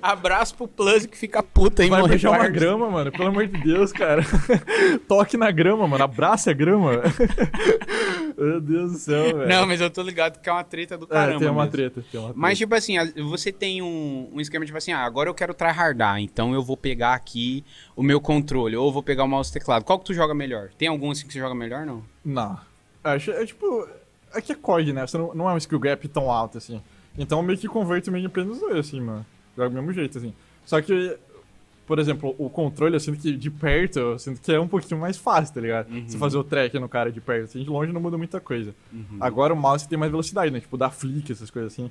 Speaker 1: Abraço pro Plus que fica puta, hein,
Speaker 2: Vai
Speaker 1: mano.
Speaker 2: beijar uma grama, mano. Pelo amor de Deus, cara. Toque na grama, mano. Abraça a grama. Meu Deus do céu, velho.
Speaker 1: Não, mas eu tô ligado que é uma treta do
Speaker 2: é,
Speaker 1: caramba.
Speaker 2: tem uma treta. Tem uma treta.
Speaker 1: Mas, tipo assim, você tem um, um esquema tipo assim, ah, agora eu quero tryhardar, então eu vou pegar aqui o meu controle, ou vou pegar o mouse e teclado. Qual que tu joga melhor? Tem algum assim que você joga melhor, não?
Speaker 2: Não. Acho, é tipo. Aqui é COD, né? Você não, não é um skill gap tão alto, assim. Então eu meio que converto meio apenas dois, assim, mano. Joga do mesmo jeito, assim. Só que, por exemplo, o controle, eu sinto que de perto, eu sinto que é um pouquinho mais fácil, tá ligado?
Speaker 1: Uhum.
Speaker 2: Você fazer o track no cara de perto, assim, de longe não muda muita coisa.
Speaker 1: Uhum.
Speaker 2: Agora o mouse tem mais velocidade, né? Tipo, dar flick, essas coisas assim.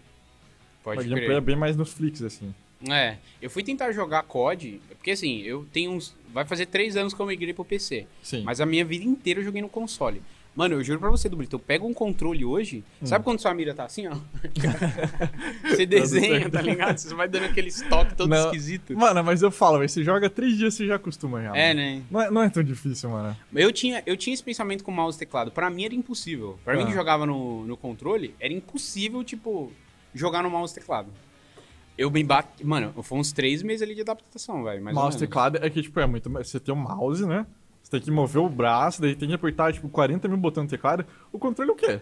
Speaker 1: Pode crer.
Speaker 2: é bem mais nos flicks, assim.
Speaker 1: É, eu fui tentar jogar COD, porque assim, eu tenho uns. Vai fazer três anos que eu migrei pro PC.
Speaker 2: Sim.
Speaker 1: Mas a minha vida inteira eu joguei no console. Mano, eu juro pra você, Dublito, eu pego um controle hoje.
Speaker 2: Hum.
Speaker 1: Sabe quando sua mira tá assim, ó? você desenha, tá ligado? Você vai dando aquele estoque todo
Speaker 2: Não.
Speaker 1: esquisito.
Speaker 2: Mano, mas eu falo, você joga três dias, você já acostuma já.
Speaker 1: É, né?
Speaker 2: Não é, não é tão difícil, mano.
Speaker 1: Eu tinha, eu tinha esse pensamento com mouse e teclado. Pra mim era impossível. Pra mim
Speaker 2: Ah.
Speaker 1: que jogava no, no controle, era impossível, tipo, jogar no mouse e teclado. Eu me bati. Mano, foi uns três meses ali de adaptação, velho.
Speaker 2: mouse e teclado é que, tipo, é muito. Você tem o mouse, né? Você tem que mover o braço, daí tem que apertar, tipo, 40 mil botões no teclado. O controle é o quê?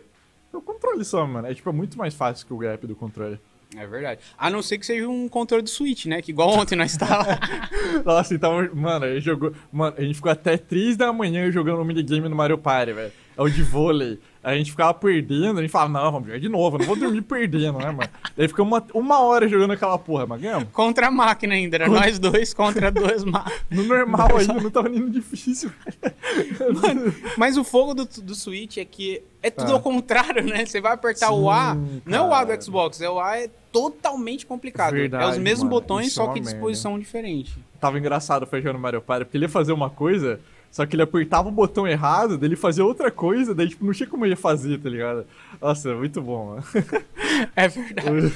Speaker 2: É o controle só, mano. É, tipo, é muito mais fácil que o gap do controle.
Speaker 1: É verdade. A não ser que seja um controle do Switch, né? Que igual ontem nós tava.
Speaker 2: Nossa, então, mano, a gente jogou. Mano, a gente ficou até 3 da manhã jogando um minigame no Mario Party, velho. É o de vôlei. A gente ficava perdendo, a gente falava, não, vamos jogar de novo, eu não vou dormir perdendo, né, mano? Daí ficou uma, uma hora jogando aquela porra, mas ganhamos.
Speaker 1: contra a máquina ainda. Era
Speaker 2: Contra-
Speaker 1: nós dois contra duas máquinas.
Speaker 2: No normal ainda, não tava nem difícil.
Speaker 1: Mano, mas o fogo do, do Switch é que é tudo
Speaker 2: Ah.
Speaker 1: ao contrário, né? Você vai apertar o A,
Speaker 2: Sim,
Speaker 1: não é o A do Xbox, é o A é totalmente complicado. é os
Speaker 2: Verdade,
Speaker 1: mesmos
Speaker 2: mano.
Speaker 1: botões,
Speaker 2: é
Speaker 1: só que
Speaker 2: merda.
Speaker 1: disposição diferente.
Speaker 2: Tava engraçado foi jogando Mario Party, porque ele ia fazer uma coisa, só que ele apertava o botão errado, daí ele fazia outra coisa, daí tipo, não tinha como ele fazer, tá ligado? Nossa, muito bom, mano.
Speaker 1: É verdade.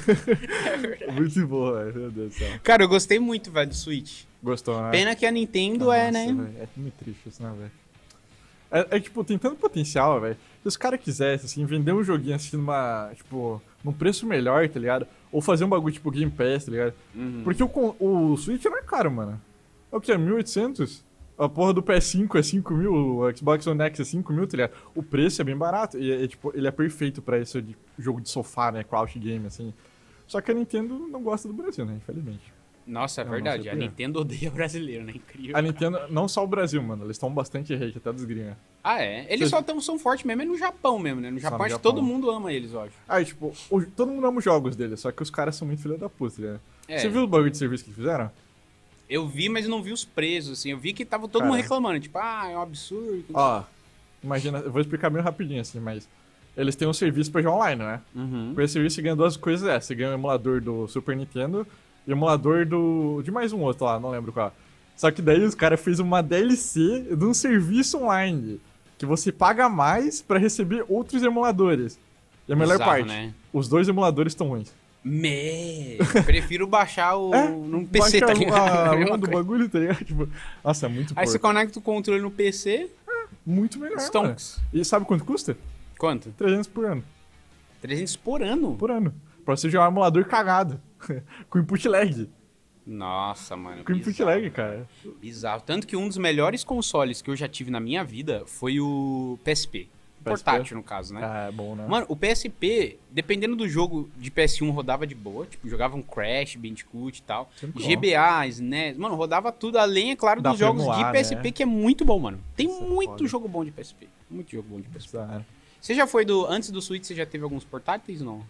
Speaker 1: é verdade.
Speaker 2: muito bom, velho. Meu Deus do céu.
Speaker 1: Cara, eu gostei muito, velho, do Switch.
Speaker 2: Gostou, né?
Speaker 1: Pena que a Nintendo é,
Speaker 2: Nossa,
Speaker 1: né?
Speaker 2: velho, É muito triste isso, né, velho? É, é, tipo, tem tanto potencial, velho. Se os caras quisessem, assim, vender um joguinho assim numa. Tipo, num preço melhor, tá ligado? Ou fazer um bagulho tipo Game Pass, tá ligado?
Speaker 1: Uhum.
Speaker 2: Porque o, o Switch não é caro, mano. É o que? É 1.800? A porra do PS5 é 5 mil, o Xbox One X é 5 mil, tá ligado? O preço é bem barato. E é, é, tipo, ele é perfeito pra esse de jogo de sofá, né? Crouch game, assim. Só que a Nintendo não gosta do Brasil, né? Infelizmente.
Speaker 1: Nossa, é verdade. a. Nintendo odeia brasileiro, né? Incrível.
Speaker 2: A Nintendo, não só o Brasil, mano. Eles estão bastante hate, até dos gringos.
Speaker 1: Ah, é? Eles só tão, são fortes mesmo, é no Japão mesmo, né? No
Speaker 2: Só
Speaker 1: Japão,
Speaker 2: no Japão.
Speaker 1: todo mundo ama eles, eu acho.
Speaker 2: Aí, tipo, o- todo mundo ama os jogos deles, só que os caras são muito filha da puta, né?
Speaker 1: É.
Speaker 2: Você viu o bagulho de serviço que eles fizeram?
Speaker 1: Eu vi, mas não vi os preços, assim. Eu vi que tava todo
Speaker 2: Cara.
Speaker 1: mundo reclamando. Tipo, ah, é um absurdo.
Speaker 2: Ó, imagina, eu vou explicar meio rapidinho assim, mas eles têm um serviço pra jogar online, né?
Speaker 1: Uhum.
Speaker 2: Por esse serviço você ganha duas coisas é, você ganha um emulador do Super Nintendo e um emulador do de mais um outro lá, não lembro qual. Só que daí os caras fez uma DLC de um serviço online que você paga mais pra receber outros emuladores. E a melhor
Speaker 1: Bizarro,
Speaker 2: parte,
Speaker 1: né?
Speaker 2: os dois emuladores estão ruins.
Speaker 1: Me... Prefiro baixar o...
Speaker 2: É,
Speaker 1: num PC, tá ligado?
Speaker 2: a
Speaker 1: É
Speaker 2: do bagulho, tá ligado? Tipo, nossa, é muito
Speaker 1: Aí você
Speaker 2: porco.
Speaker 1: conecta o controle no PC,
Speaker 2: Muito melhor,
Speaker 1: stonks.
Speaker 2: E sabe quanto custa?
Speaker 1: Quanto?
Speaker 2: 300 por ano.
Speaker 1: 300 por ano?
Speaker 2: Por ano. Pra você jogar um emulador cagado. com input lag.
Speaker 1: Nossa, mano.
Speaker 2: Com input
Speaker 1: bizarro.
Speaker 2: lag, cara.
Speaker 1: Bizarro. Tanto que um dos melhores consoles que eu já tive na minha vida foi o PSP. Portátil, no caso, né?
Speaker 2: Ah, é bom, né?
Speaker 1: Mano, o PSP, dependendo do jogo de PS1, rodava de boa. Tipo, jogava um Crash, Bandicoot e tal.
Speaker 2: Sempre
Speaker 1: GBA, SNES. Mano, rodava tudo além, é claro,
Speaker 2: Dá
Speaker 1: dos jogos de PSP,
Speaker 2: né?
Speaker 1: que é muito bom, mano. Tem
Speaker 2: Isso é
Speaker 1: muito
Speaker 2: foda.
Speaker 1: jogo bom de PSP. Muito jogo bom de PSP.
Speaker 2: Exato.
Speaker 1: Você já foi do. Antes do Switch, você já teve alguns portáteis ou não?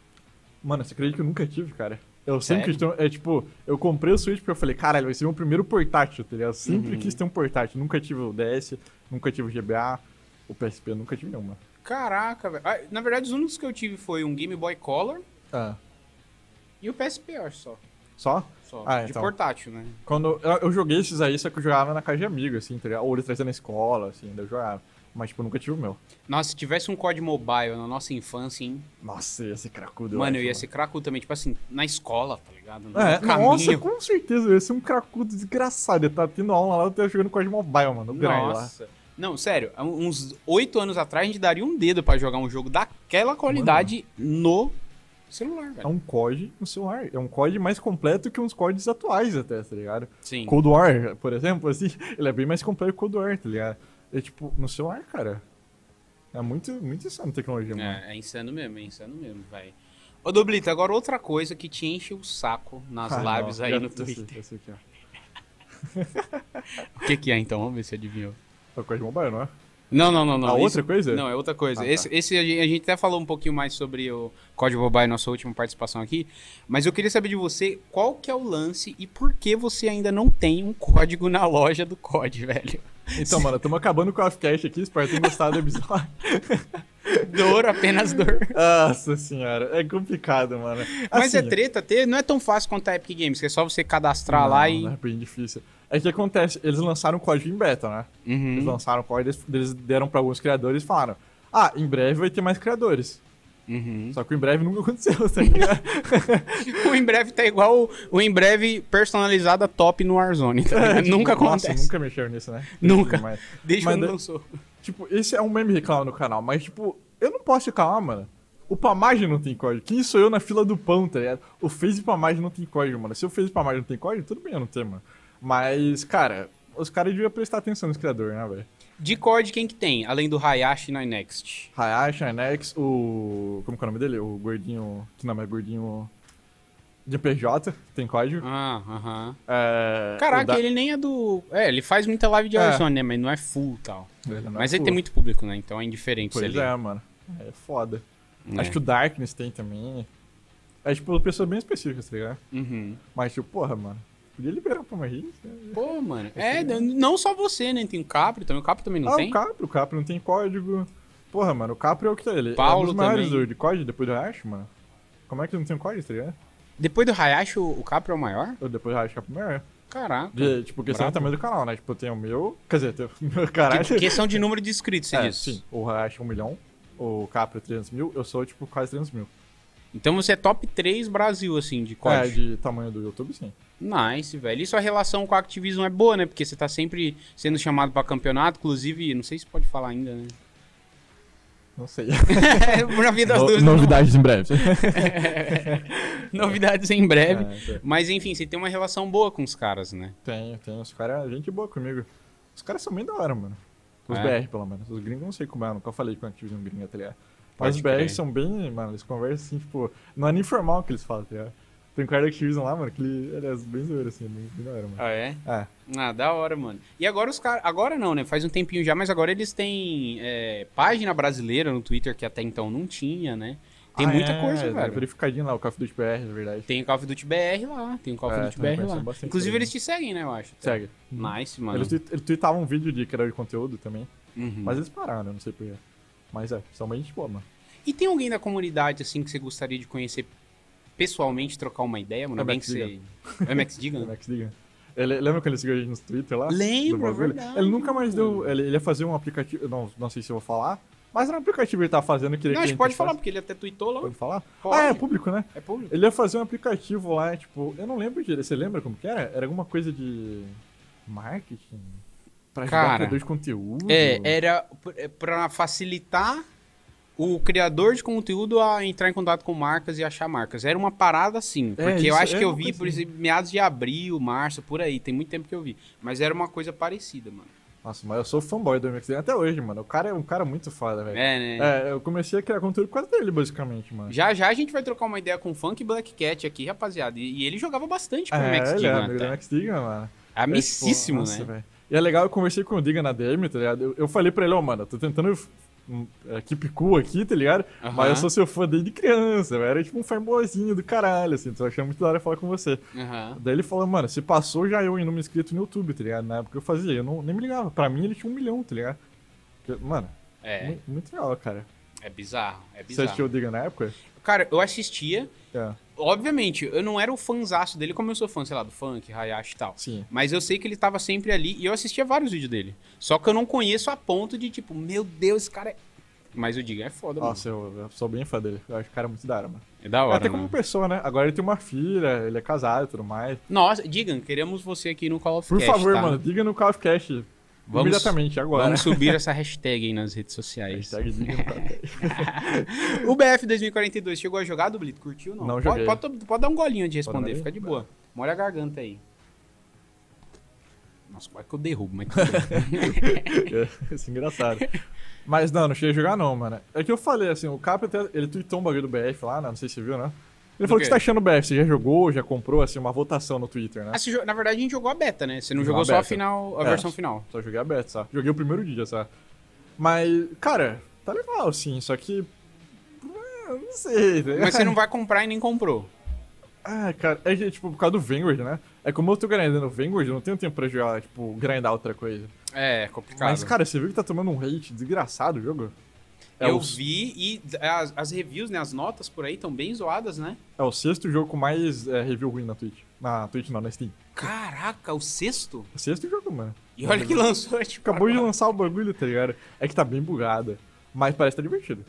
Speaker 2: Mano, você acredita que eu nunca tive, cara? Eu sempre quis ter É tipo, eu comprei o Switch porque eu falei, caralho, vai ser meu primeiro portátil, tá ligado? Sempre
Speaker 1: Uhum.
Speaker 2: quis ter um portátil. Nunca tive o DS, nunca tive o GBA, o PSP, nunca tive nenhuma.
Speaker 1: Caraca, velho. Ah, Na verdade, os únicos que eu tive foi um Game Boy Color
Speaker 2: Ah,
Speaker 1: e o PSP, eu acho só.
Speaker 2: só?
Speaker 1: Só.
Speaker 2: Ah,
Speaker 1: de
Speaker 2: então.
Speaker 1: portátil, né?
Speaker 2: Quando eu, eu joguei esses aí, só que eu jogava na casa de amigo, assim, tá ligado? Ou ele trazia na escola, assim, daí eu jogava. Mas, tipo, eu nunca tive o meu.
Speaker 1: Nossa, se tivesse um COD Mobile na nossa infância, hein?
Speaker 2: Nossa, ia ser cracudo.
Speaker 1: Mano, eu ia ser cracudo também, tipo assim, na escola, tá ligado? No
Speaker 2: É,
Speaker 1: caminho.
Speaker 2: nossa, com certeza, eu ia ser um cracudo desgraçado. Eu tava tendo aula lá, eu tava jogando COD Mobile, mano. Lá.
Speaker 1: Nossa. Não, sério, uns oito anos atrás a gente daria um dedo pra jogar um jogo daquela qualidade no celular,
Speaker 2: É
Speaker 1: velho.
Speaker 2: um COD no celular. É um COD mais completo que uns CODs atuais até, tá ligado?
Speaker 1: Sim.
Speaker 2: Cold War, por exemplo, assim, ele é bem mais completo que o Cold War, tá ligado? É tipo, no celular, cara. É muito, muito insano a tecnologia, mano.
Speaker 1: É, é insano mesmo, é insano mesmo, velho. Ô, Doblito, agora outra coisa que te enche o saco nas
Speaker 2: Ah,
Speaker 1: lives
Speaker 2: não,
Speaker 1: aí no Twitter.
Speaker 2: sei o que é.
Speaker 1: O que que é, então? Vamos ver se adivinhou.
Speaker 2: É o COD Mobile, não é?
Speaker 1: Não, não, não, não.
Speaker 2: A
Speaker 1: Isso-
Speaker 2: outra coisa?
Speaker 1: Não, é outra coisa.
Speaker 2: Ah, tá.
Speaker 1: esse, esse a, gente, até falou um pouquinho mais sobre o Código Mobile, nossa última participação aqui. Mas eu queria saber de você qual que é o lance e por que você ainda não tem um código na loja do COD, velho.
Speaker 2: Então, mano, estamos acabando com o Offcast aqui, espero que tenham gostado do episódio.
Speaker 1: Dor, apenas dor.
Speaker 2: Nossa senhora, é complicado, mano.
Speaker 1: Mas é
Speaker 2: Assim,
Speaker 1: treta ter, não é tão fácil quanto a Epic Games, que é só você cadastrar lá
Speaker 2: não,
Speaker 1: e.
Speaker 2: não É bem difícil. É que acontece, eles lançaram o código em beta, né?
Speaker 1: Uhum.
Speaker 2: Eles lançaram o código, eles, deram pra alguns criadores e falaram: Ah, em breve vai ter mais criadores.
Speaker 1: Uhum.
Speaker 2: Só que o em breve nunca aconteceu, tá ligado?
Speaker 1: O em breve tá igual o, o em breve personalizada top no Warzone. tá ligado?
Speaker 2: Tipo,
Speaker 1: nunca
Speaker 2: nossa,
Speaker 1: acontece.
Speaker 2: nunca mexeram nisso, né?
Speaker 1: Nunca.
Speaker 2: Mas,
Speaker 1: Desde
Speaker 2: Mas
Speaker 1: quando lançou.
Speaker 2: tipo, esse é um meme reclamar no canal, mas, tipo, eu não posso reclamar, mano. O Pamage não tem código. Quem sou eu na fila do pão, tá ligado? O Face e Pamage não tem código, mano. Se o Face e Pamage não tem código, tudo bem eu não ter, mano. Mas, cara, os caras deviam prestar atenção nos criadores, né, velho?
Speaker 1: De COD, quem que tem? Além do Hayashi e Next.
Speaker 2: Hayashi, Inex, o. Como que é o nome dele? O gordinho. Que não é gordinho. De PJ, tem código.
Speaker 1: Ah, aham.
Speaker 2: É,
Speaker 1: Caraca,
Speaker 2: da-
Speaker 1: ele nem é do. É, ele faz muita live de
Speaker 2: É.
Speaker 1: Warzone, né? Mas não é full e tal.
Speaker 2: ele é
Speaker 1: Mas ele
Speaker 2: full.
Speaker 1: tem muito público, né? Então é indiferente
Speaker 2: Pois
Speaker 1: ele.
Speaker 2: é, mano. É foda.
Speaker 1: É.
Speaker 2: Acho que o Darkness tem também. É tipo pessoas bem específicas, tá ligado?
Speaker 1: Uhum.
Speaker 2: Mas, tipo, porra, mano. Podia liberar pra mais gente. né?
Speaker 1: Pô, mano. É, não só você, né? Tem o Capri também. O Capri também não
Speaker 2: ah,
Speaker 1: tem?
Speaker 2: o Capri. O Capri não tem código. Porra, mano. O Capri é o que? Ele é
Speaker 1: Paulo
Speaker 2: um dos maiores
Speaker 1: também.
Speaker 2: de código depois do Hash, mano. Como é que ele não tem código, tá ligado?
Speaker 1: Depois do Hayashi, o, o Capri é o maior?
Speaker 2: Depois do Hash, Capri é o maior.
Speaker 1: Caraca.
Speaker 2: De, tipo, questão
Speaker 1: Brabo.
Speaker 2: do tamanho do canal, né? Tipo, tem o meu. Quer dizer, tem o meu caralho.
Speaker 1: Que- questão de número de inscritos, você
Speaker 2: é,
Speaker 1: disse.
Speaker 2: sim. O Hash é 1 milhão. O Capri é 300 mil. Eu sou, tipo, quase 300 mil.
Speaker 1: Então você é top 3 Brasil, assim, de
Speaker 2: É,
Speaker 1: COD.
Speaker 2: de tamanho do YouTube, sim.
Speaker 1: Nice, velho. E sua relação com a Activision é boa, né? Porque você tá sempre sendo chamado pra campeonato. Inclusive, não sei se pode falar ainda, né?
Speaker 2: Não sei. No-
Speaker 1: duas.
Speaker 2: novidades em breve.
Speaker 1: Novidades em breve.
Speaker 2: É,
Speaker 1: Mas enfim, você tem uma relação boa com os caras, né?
Speaker 2: Tenho, tenho. Os caras, gente boa comigo. Os caras são bem da hora, mano. Os
Speaker 1: É?
Speaker 2: BR, pelo menos. Os gringos não sei como é, nunca falei com a Activision gringa, tá ligado? Mas os BR são bem, mano, eles conversam assim, tipo, não é nem formal que eles falam, tá ligado? Tem cara da Activision lá, mano, que ele, ele é bem zoeiro, assim, bem, bem da hora, mano.
Speaker 1: Ah, é?
Speaker 2: É,
Speaker 1: Ah, da hora, mano. E agora os caras. Agora não, né? Faz um tempinho já, mas agora eles têm é, página brasileira no Twitter que até então não tinha, né? Tem
Speaker 2: Ah,
Speaker 1: muita
Speaker 2: é,
Speaker 1: coisa,
Speaker 2: é
Speaker 1: velho.
Speaker 2: verificadinho lá, o Call of Duty BR, na verdade.
Speaker 1: Tem o Call of Duty BR lá, tem o Call of
Speaker 2: É,
Speaker 1: Duty
Speaker 2: também
Speaker 1: BR lá.
Speaker 2: bastante
Speaker 1: Inclusive eles te seguem, né, eu acho.
Speaker 2: Segue.
Speaker 1: Nice, mano.
Speaker 2: Eles, eles tweetavam um vídeo de criador de conteúdo também,
Speaker 1: Uhum.
Speaker 2: mas eles pararam, eu não sei porquê. Mas é, são bem gente boa, mano.
Speaker 1: E tem alguém da comunidade, assim, que você gostaria de conhecer pessoalmente, trocar uma ideia, mano?
Speaker 2: É Max
Speaker 1: que você... É Max Diga?
Speaker 2: Como é que se diga? Ele, lembra quando ele seguiu a gente no Twitter lá?
Speaker 1: Lembro, é verdade,
Speaker 2: Ele nunca mais deu. Ele, ele ia fazer um aplicativo. Não, não sei se eu vou falar. Mas era um aplicativo que ele tava fazendo. Queria
Speaker 1: Não,
Speaker 2: que
Speaker 1: a gente pode falar,
Speaker 2: testasse.
Speaker 1: porque ele até tweetou lá.
Speaker 2: Pode falar?
Speaker 1: Pode.
Speaker 2: Ah, é público, né?
Speaker 1: É público.
Speaker 2: Ele ia fazer um aplicativo lá, tipo, eu não lembro direito. Você lembra como que era? Era alguma coisa de marketing? Pra ajudar
Speaker 1: Cara,
Speaker 2: criador de conteúdo?
Speaker 1: É, era p- pra facilitar o criador de conteúdo a entrar em contato com marcas e achar marcas. Era uma parada assim,
Speaker 2: É,
Speaker 1: porque eu
Speaker 2: isso
Speaker 1: acho
Speaker 2: é
Speaker 1: que eu vi por
Speaker 2: assim.
Speaker 1: exemplo, meados de abril, março, por aí. Tem muito tempo que eu vi. Mas era uma coisa parecida, mano.
Speaker 2: Nossa, mas eu sou fanboy do MXD até hoje, mano. O cara é um cara muito foda, velho.
Speaker 1: É, né?
Speaker 2: É, eu comecei a criar conteúdo por causa dele, basicamente, mano.
Speaker 1: Já já a gente vai trocar uma ideia com o Funk Black Cat aqui, rapaziada. E, e ele jogava bastante com o
Speaker 2: É,
Speaker 1: Max
Speaker 2: ele é amigo do
Speaker 1: até.
Speaker 2: Max Digan, mano.
Speaker 1: Amicíssimo,
Speaker 2: É, tipo, nossa,
Speaker 1: né?
Speaker 2: velho. E é legal, eu conversei com o Diga na DM, tá ligado? Eu, eu falei pra ele, ó, mano, eu tô tentando é, keep cool aqui, tá ligado?
Speaker 1: Aham.
Speaker 2: Mas eu sou seu fã desde criança, velho. Era tipo um fanboyzinho do caralho, assim. Então eu achei muito da hora falar com você.
Speaker 1: Aham.
Speaker 2: Daí ele falou, mano, se passou já eu em número inscrito no YouTube, tá ligado? Na época eu fazia, eu não, nem me ligava. Pra mim ele tinha um milhão, tá ligado? Mano,
Speaker 1: É,
Speaker 2: mu- muito legal, cara.
Speaker 1: é bizarro, é
Speaker 2: Você
Speaker 1: bizarro.
Speaker 2: assistiu o Diga na época?
Speaker 1: Cara, eu assistia,
Speaker 2: É,
Speaker 1: obviamente, eu não era o fãzaço dele como eu sou fã, sei lá, do Funk, Hayashi e tal.
Speaker 2: sim.
Speaker 1: Mas eu sei que ele tava sempre ali e eu assistia vários vídeos dele. Só que eu não conheço a ponto de, tipo, meu Deus, esse cara é. Mas o Diga é foda,
Speaker 2: Nossa, eu, eu sou bem fã dele. Eu acho o cara muito da hora, mano.
Speaker 1: mano. É da hora,
Speaker 2: Até
Speaker 1: né?
Speaker 2: como pessoa, né? Agora ele tem uma filha, ele é casado e tudo mais.
Speaker 1: Nossa, Digan, queremos você aqui no Call of
Speaker 2: Por
Speaker 1: Cast,
Speaker 2: favor,
Speaker 1: tá?
Speaker 2: mano, diga no Call of Cast.
Speaker 1: Vamos-
Speaker 2: imediatamente, agora.
Speaker 1: Vamos subir essa hashtag aí nas redes sociais. O BF 2042 chegou a jogar, Dublito? Curtiu não?
Speaker 2: Não
Speaker 1: pode,
Speaker 2: joguei.
Speaker 1: Pode, pode dar um golinho de responder, fica de boa. Molha a garganta aí. Nossa, quase que eu derrubo, mas
Speaker 2: isso é engraçado. Mas não, não cheguei a jogar não, mano. É que eu falei, assim, o Cap até, ele tweetou um bagulho do BF lá, né? Não sei se você viu, né? Ele falou que você tá achando o BF, você já jogou, já comprou, assim, uma votação no Twitter, né?
Speaker 1: Ah, você na verdade, a gente jogou a beta, né? Você não
Speaker 2: Jogou
Speaker 1: jogou só a final, a
Speaker 2: É.
Speaker 1: versão final.
Speaker 2: Só joguei a beta, sabe? Joguei o primeiro dia, sabe? Mas, cara, tá legal, sim, só que... é, Não sei, tá?
Speaker 1: Mas você não vai comprar e nem comprou.
Speaker 2: Ah, cara, é tipo, por causa do Vanguard, né? É como eu tô grindando o Vanguard, eu não tenho tempo pra jogar, tipo, grindar outra coisa.
Speaker 1: É, complicado.
Speaker 2: Mas, cara, você viu que tá tomando um hate desgraçado o jogo? É
Speaker 1: eu
Speaker 2: o,
Speaker 1: vi e as, as reviews, né? As notas por aí estão bem zoadas, né?
Speaker 2: é o sexto jogo com mais é, review ruim na Twitch. Na Twitch não, na Steam.
Speaker 1: Caraca, o sexto?
Speaker 2: O sexto jogo, mano.
Speaker 1: E olha que lançou, tipo.
Speaker 2: Acabou de
Speaker 1: agora.
Speaker 2: lançar o bagulho, tá ligado? É que tá bem bugado. Mas parece que tá divertido.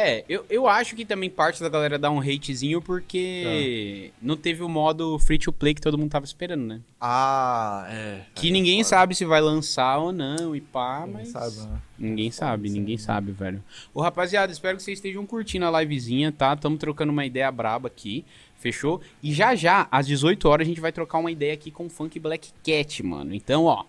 Speaker 1: É, eu, eu acho que também parte da galera dá um hatezinho porque não teve o modo free to play que todo mundo tava esperando, né?
Speaker 2: Ah, é.
Speaker 1: Que ninguém sabe se vai lançar ou não e pá,
Speaker 2: Ninguém
Speaker 1: mas.
Speaker 2: sabe, né?
Speaker 1: Ninguém sabe,
Speaker 2: isso
Speaker 1: ninguém
Speaker 2: aí,
Speaker 1: sabe, velho. Ô, rapaziada, espero que vocês estejam curtindo a livezinha, tá? Tamo trocando uma ideia braba aqui, fechou? E já já, às 18 horas, a gente vai trocar uma ideia aqui com o Funk Black Cat, mano. Então, ó,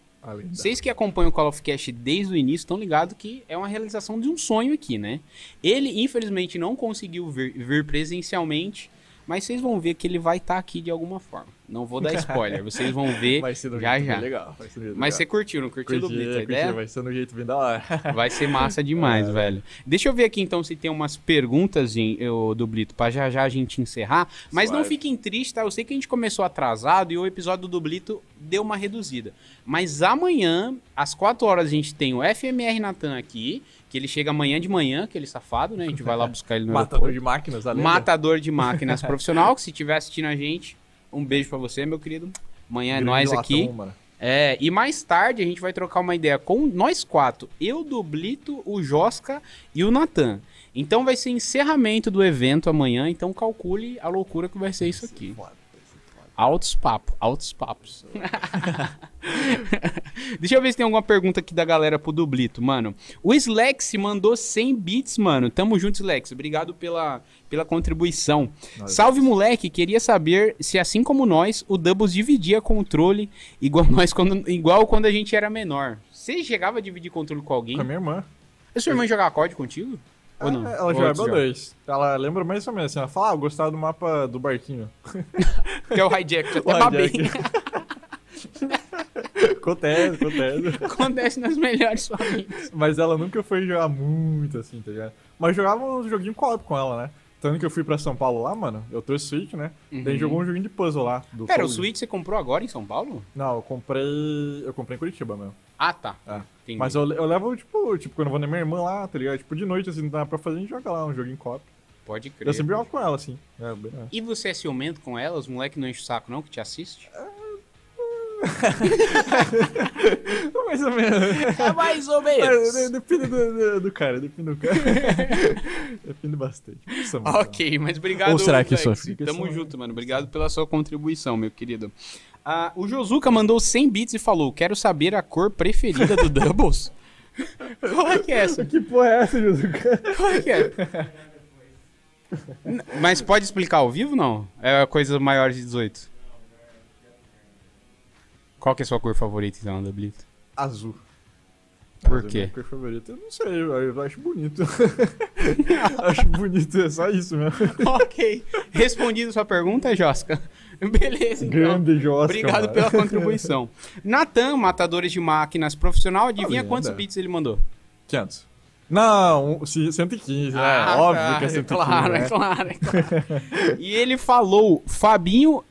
Speaker 1: vocês que acompanham o Call of Cast desde o início estão ligados que é uma realização de um sonho aqui, né? Ele, infelizmente, não conseguiu vir, vir presencialmente, mas vocês vão ver que ele vai estar aqui de alguma forma. Não vou dar spoiler, vocês vão ver
Speaker 2: Vai ser
Speaker 1: já
Speaker 2: jeito
Speaker 1: já.
Speaker 2: legal. Vai ser jeito
Speaker 1: Mas você
Speaker 2: legal.
Speaker 1: curtiu, não curtiu do
Speaker 2: Curti,
Speaker 1: a
Speaker 2: curti,
Speaker 1: ideia?
Speaker 2: Vai ser no jeito bem da hora.
Speaker 1: Vai ser massa demais,
Speaker 2: É,
Speaker 1: velho. Deixa eu ver aqui então se tem umas perguntas em- eu, do Blito, pra já já a gente encerrar. Mas não
Speaker 2: Suave.
Speaker 1: fiquem tristes, tá? Eu sei que a gente começou atrasado e o episódio do Blito deu uma reduzida. Mas amanhã, às 4 horas, a gente tem o FMR Natan aqui, que ele chega amanhã de manhã, aquele safado, né? A gente vai lá buscar ele no
Speaker 2: Matador
Speaker 1: aeroporto.
Speaker 2: de máquinas, além
Speaker 1: Matador de máquinas profissional, que se estiver assistindo a gente, um beijo pra você, meu querido. Amanhã é nós aqui. É, e mais tarde a gente vai trocar uma ideia com nós quatro. Eu, do Blito, o Josca e o Natan. Então vai ser encerramento do evento amanhã, então calcule a loucura que vai ser isso aqui. Altos papos, altos papos. Deixa eu ver se tem alguma pergunta aqui da galera pro Dublito, mano. O Slex mandou 100 bits, mano. Tamo junto, Slex. Obrigado pela, pela contribuição.
Speaker 2: Nós
Speaker 1: Salve, moleque. Queria saber se, assim como nós, o Doubles dividia controle igual nós quando, igual quando a gente era menor. Você chegava a dividir controle com alguém?
Speaker 2: Com a minha irmã.
Speaker 1: A sua irmã jogava acorde contigo? Ou não?
Speaker 2: É, Ela
Speaker 1: jogos?
Speaker 2: dois. Ela lembra mais ou menos assim. Ela fala, ah, eu gostava do mapa do barquinho.
Speaker 1: Que é o hijack.
Speaker 2: O
Speaker 1: até babei.
Speaker 2: acontece, acontece.
Speaker 1: Acontece nas melhores famílias.
Speaker 2: Mas ela nunca foi jogar muito assim, tá ligado? Mas jogava um joguinho co-op com ela, né? Tanto que eu fui pra São Paulo lá, mano. Eu trouxe Switch, né? Daí jogou um joguinho de puzzle lá. Do
Speaker 1: Uhum. Pera, o
Speaker 2: Fogo.
Speaker 1: Switch você comprou agora em São Paulo?
Speaker 2: Não, eu comprei. Eu comprei em Curitiba mesmo.
Speaker 1: Ah, tá.
Speaker 2: É.
Speaker 1: Entendi.
Speaker 2: Mas eu, eu levo, tipo, tipo, quando eu vou na minha irmã lá, tá ligado? Tipo, de noite, assim, não dá pra fazer, a gente joga lá um joguinho co-op.
Speaker 1: Pode crer.
Speaker 2: Eu sempre jogo com ela, assim. É, é.
Speaker 1: E você é ciumento com ela? Os moleques não enchem o saco não que te assiste?
Speaker 2: Mais ou menos.
Speaker 1: É mais ou
Speaker 2: É, de- Depende do, do, do cara, depende do cara. depende bastante. Mano.
Speaker 1: Ok, mas obrigado.
Speaker 2: Ou será que
Speaker 1: Lex.
Speaker 2: fica
Speaker 1: Tamo junto, mano. Obrigado pela sua contribuição, meu querido. Ah, o Josuka mandou 100 bits e falou: Quero saber a cor preferida do Doubles. Qual é que é essa?
Speaker 2: Que porra é essa, Juzuka?
Speaker 1: Qual é que é? Mas pode explicar ao vivo não? É coisa maior de 18. Qual que é a sua cor favorita, então, da Blitz?
Speaker 2: Azul.
Speaker 1: Por
Speaker 2: Azul é
Speaker 1: quê?
Speaker 2: minha cor favorita? Eu não sei, eu, eu acho bonito. acho bonito, é só isso mesmo.
Speaker 1: ok. Respondido sua pergunta, Josca. Beleza, então.
Speaker 2: Grande Josca.
Speaker 1: Obrigado
Speaker 2: mano.
Speaker 1: pela contribuição. Natan, matadores de máquinas profissional, adivinha
Speaker 2: Tá
Speaker 1: quantos bits ele mandou?
Speaker 2: 500. Não, um- se- 115, né? Óbvio que é 115.
Speaker 1: Claro,
Speaker 2: né?
Speaker 1: é claro, é claro. e ele falou, Fabinho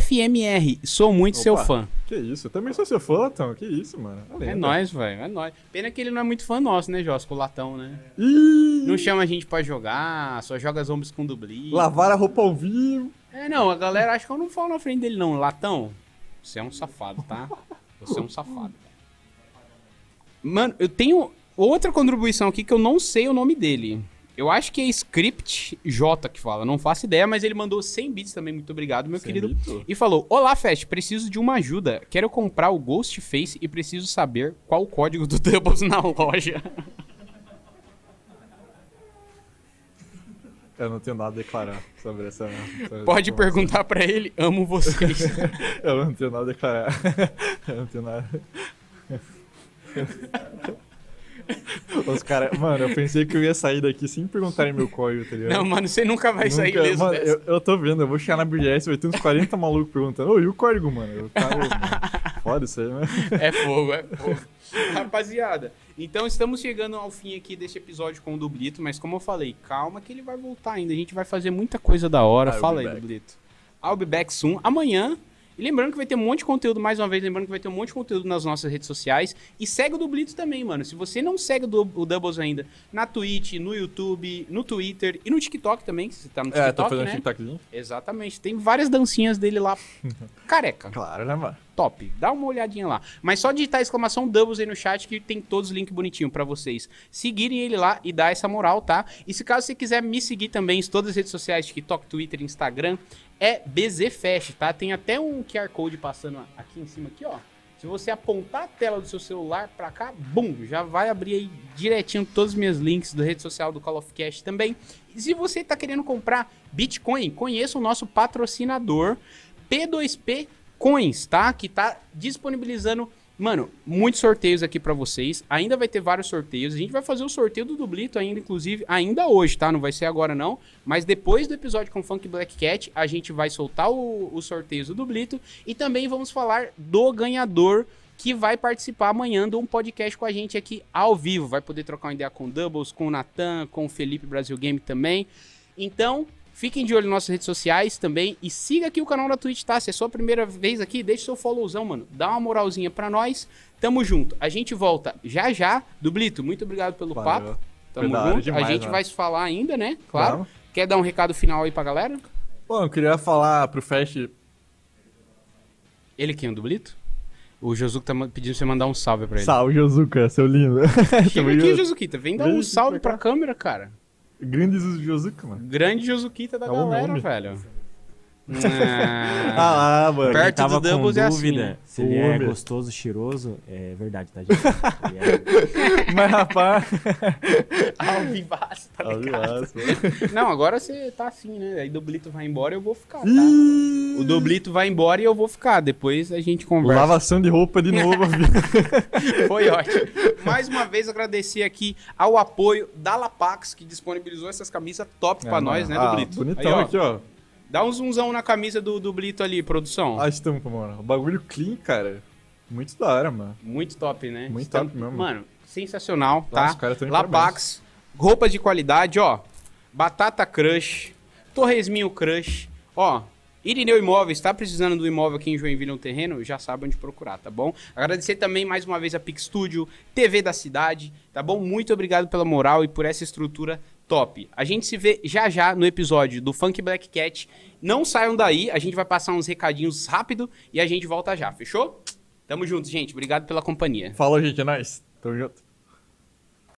Speaker 1: FMR, sou muito seu
Speaker 2: Opa.
Speaker 1: fã.
Speaker 2: Que isso, eu também sou seu fã, Tom. Que isso, mano. A
Speaker 1: É
Speaker 2: lenda.
Speaker 1: nóis, velho, é nóis. Pena que ele não é muito fã nosso, né, Josco, o Latão, né?
Speaker 2: Ih,
Speaker 1: Não chama a gente pra jogar, só joga zombies com dubli.
Speaker 2: lavar a roupa ao vivo.
Speaker 1: É, não, a galera acha que eu não falo na frente dele, não. Latão, você é um safado, tá? Você é um safado. Mano, eu tenho outra contribuição aqui que eu não sei o nome dele. Eu acho que é Script J que fala, não faço ideia, mas ele mandou 100 bits também, muito obrigado, meu
Speaker 2: 100
Speaker 1: querido.
Speaker 2: bits.
Speaker 1: E falou: Olá, Fest, preciso de uma ajuda. Quero comprar o Ghostface e preciso saber qual o código do Doubles na loja.
Speaker 2: Eu não tenho nada a declarar sobre essa. sobre
Speaker 1: Pode
Speaker 2: essa
Speaker 1: perguntar pra ele, amo vocês.
Speaker 2: Eu não tenho nada a declarar. Eu não tenho nada. Os caras. Mano, eu pensei que eu ia sair daqui sem perguntarem meu código, tá ligado?
Speaker 1: não, mano, você nunca vai sair
Speaker 2: Nunca-
Speaker 1: mesmo
Speaker 2: mano, eu, eu tô vendo, eu vou chegar na BGS, vai ter uns 40 malucos perguntando, ô, e o código, mano? Eu, cara, mano, foda isso aí, né?
Speaker 1: É fogo, é fogo. Rapaziada, então estamos chegando ao fim aqui desse episódio com o Dublito, mas como eu falei, calma que ele vai voltar ainda. A gente vai fazer muita coisa da hora.
Speaker 2: I'll
Speaker 1: Fala
Speaker 2: be
Speaker 1: aí,
Speaker 2: back.
Speaker 1: Dublito. I'll be back soon. Amanhã E lembrando que vai ter um monte de conteúdo, mais uma vez, lembrando que vai ter um monte de conteúdo nas nossas redes sociais. E segue o Dublito também, mano. Se você não segue o, Doubles ainda, na Twitch, no YouTube, no Twitter e no TikTok também, que você tá no TikTok,
Speaker 2: É, tô fazendo
Speaker 1: né?
Speaker 2: TikTokzinho.
Speaker 1: Exatamente. Tem várias dancinhas dele lá. Careca.
Speaker 2: Claro, né, mano?
Speaker 1: Top. Dá uma olhadinha lá. Mas só digitar exclamação Doubles aí no chat que tem todos os links bonitinhos pra vocês seguirem ele lá e dar essa moral, tá? E se caso você quiser me seguir também em todas as redes sociais, TikTok, Twitter, Instagram, é BZFest, tá? Tem até um QR Code passando aqui em cima aqui, ó. Se você apontar a tela do seu celular pra cá, bum, já vai abrir aí direitinho todos os meus links da rede social do Call of Cast também. E se você tá querendo comprar Bitcoin, conheça o nosso patrocinador P2P Coins, tá? Que tá disponibilizando, mano, muitos sorteios aqui pra vocês. Ainda vai ter vários sorteios. A gente vai fazer o sorteio do Dublito ainda, inclusive, ainda hoje, tá? Não vai ser agora não. Mas depois do episódio com Funk Black Cat, a gente vai soltar os sorteios do Dublito. E também vamos falar do ganhador que vai participar amanhã de um podcast com a gente aqui ao vivo. Vai poder trocar uma ideia com o Doubles, com o Natan, com o Felipe Brasil Game também. Então, fiquem de olho nas nossas redes sociais também e siga aqui o canal da Twitch, tá? Se é sua primeira vez aqui, deixa seu followzão, mano. Dá uma moralzinha pra nós. Tamo junto. A gente volta já já. Dublito, muito obrigado pelo
Speaker 2: Valeu.
Speaker 1: papo. Tamo
Speaker 2: hora
Speaker 1: junto.
Speaker 2: demais,
Speaker 1: a gente vai se falar ainda, né? Claro.
Speaker 2: Vamos.
Speaker 1: Quer dar um recado final aí pra galera?
Speaker 2: Bom, eu queria falar pro Fast.
Speaker 1: Ele quem, o Dublito? O Josuco tá pedindo pra você mandar um salve pra ele.
Speaker 2: Salve, Josuca, seu lindo.
Speaker 1: Chega aqui, Josuquita. Vem dar um salve
Speaker 2: pra
Speaker 1: pra câmera, cara.
Speaker 2: Grandes Josuca, mano.
Speaker 1: Grande Josuquita da
Speaker 2: É
Speaker 1: galera,
Speaker 2: nome.
Speaker 1: velho. Ah,
Speaker 2: Ah lá, mano.
Speaker 1: Perto
Speaker 3: tava
Speaker 1: do Doubles
Speaker 3: com
Speaker 1: é assim,
Speaker 3: dúvida
Speaker 1: né?
Speaker 3: se ele é gostoso, cheiroso, é verdade, tá, gente? É-
Speaker 2: Mas, rapaz.
Speaker 1: ao vivaço, tá ligado?
Speaker 2: Mano.
Speaker 1: Não, agora você tá assim, né? Aí o Dublito vai embora e eu vou ficar, tá? O Dublito vai embora e eu vou ficar. Depois a gente conversa.
Speaker 2: Lavação de roupa de novo.
Speaker 1: Foi ótimo. Mais uma vez agradecer aqui ao apoio da Lapax, que disponibilizou essas camisas top pra
Speaker 2: É,
Speaker 1: nós, né,
Speaker 2: mano. Ah,
Speaker 1: Dublito?
Speaker 2: Bonitão
Speaker 1: Aí, ó,
Speaker 2: aqui, ó.
Speaker 1: Dá um zoomzão na camisa do Dublito ali, produção.
Speaker 2: A estampa, mano. O bagulho clean, cara. Muito da hora, mano.
Speaker 1: Muito top, né?
Speaker 2: Muito
Speaker 1: Estampa-
Speaker 2: top mesmo.
Speaker 1: Mano, sensacional,
Speaker 2: Nossa,
Speaker 1: tá? Lapax, roupas de qualidade, ó. Batata Crush, Torresminho Crush, ó. Irineu Imóveis, tá precisando do imóvel aqui em Joinville, um terreno? Já sabe onde procurar, tá bom? Agradecer também mais uma vez a Pix Studio, TV da cidade, tá bom? Muito obrigado pela moral e por essa estrutura top. A gente se vê já já no episódio do Funk Black Cat. Não saiam daí, a gente vai passar uns recadinhos rápido e a gente volta já, fechou? Tamo junto, gente. Obrigado pela companhia.
Speaker 2: Falou, gente. É nóis. Tamo junto.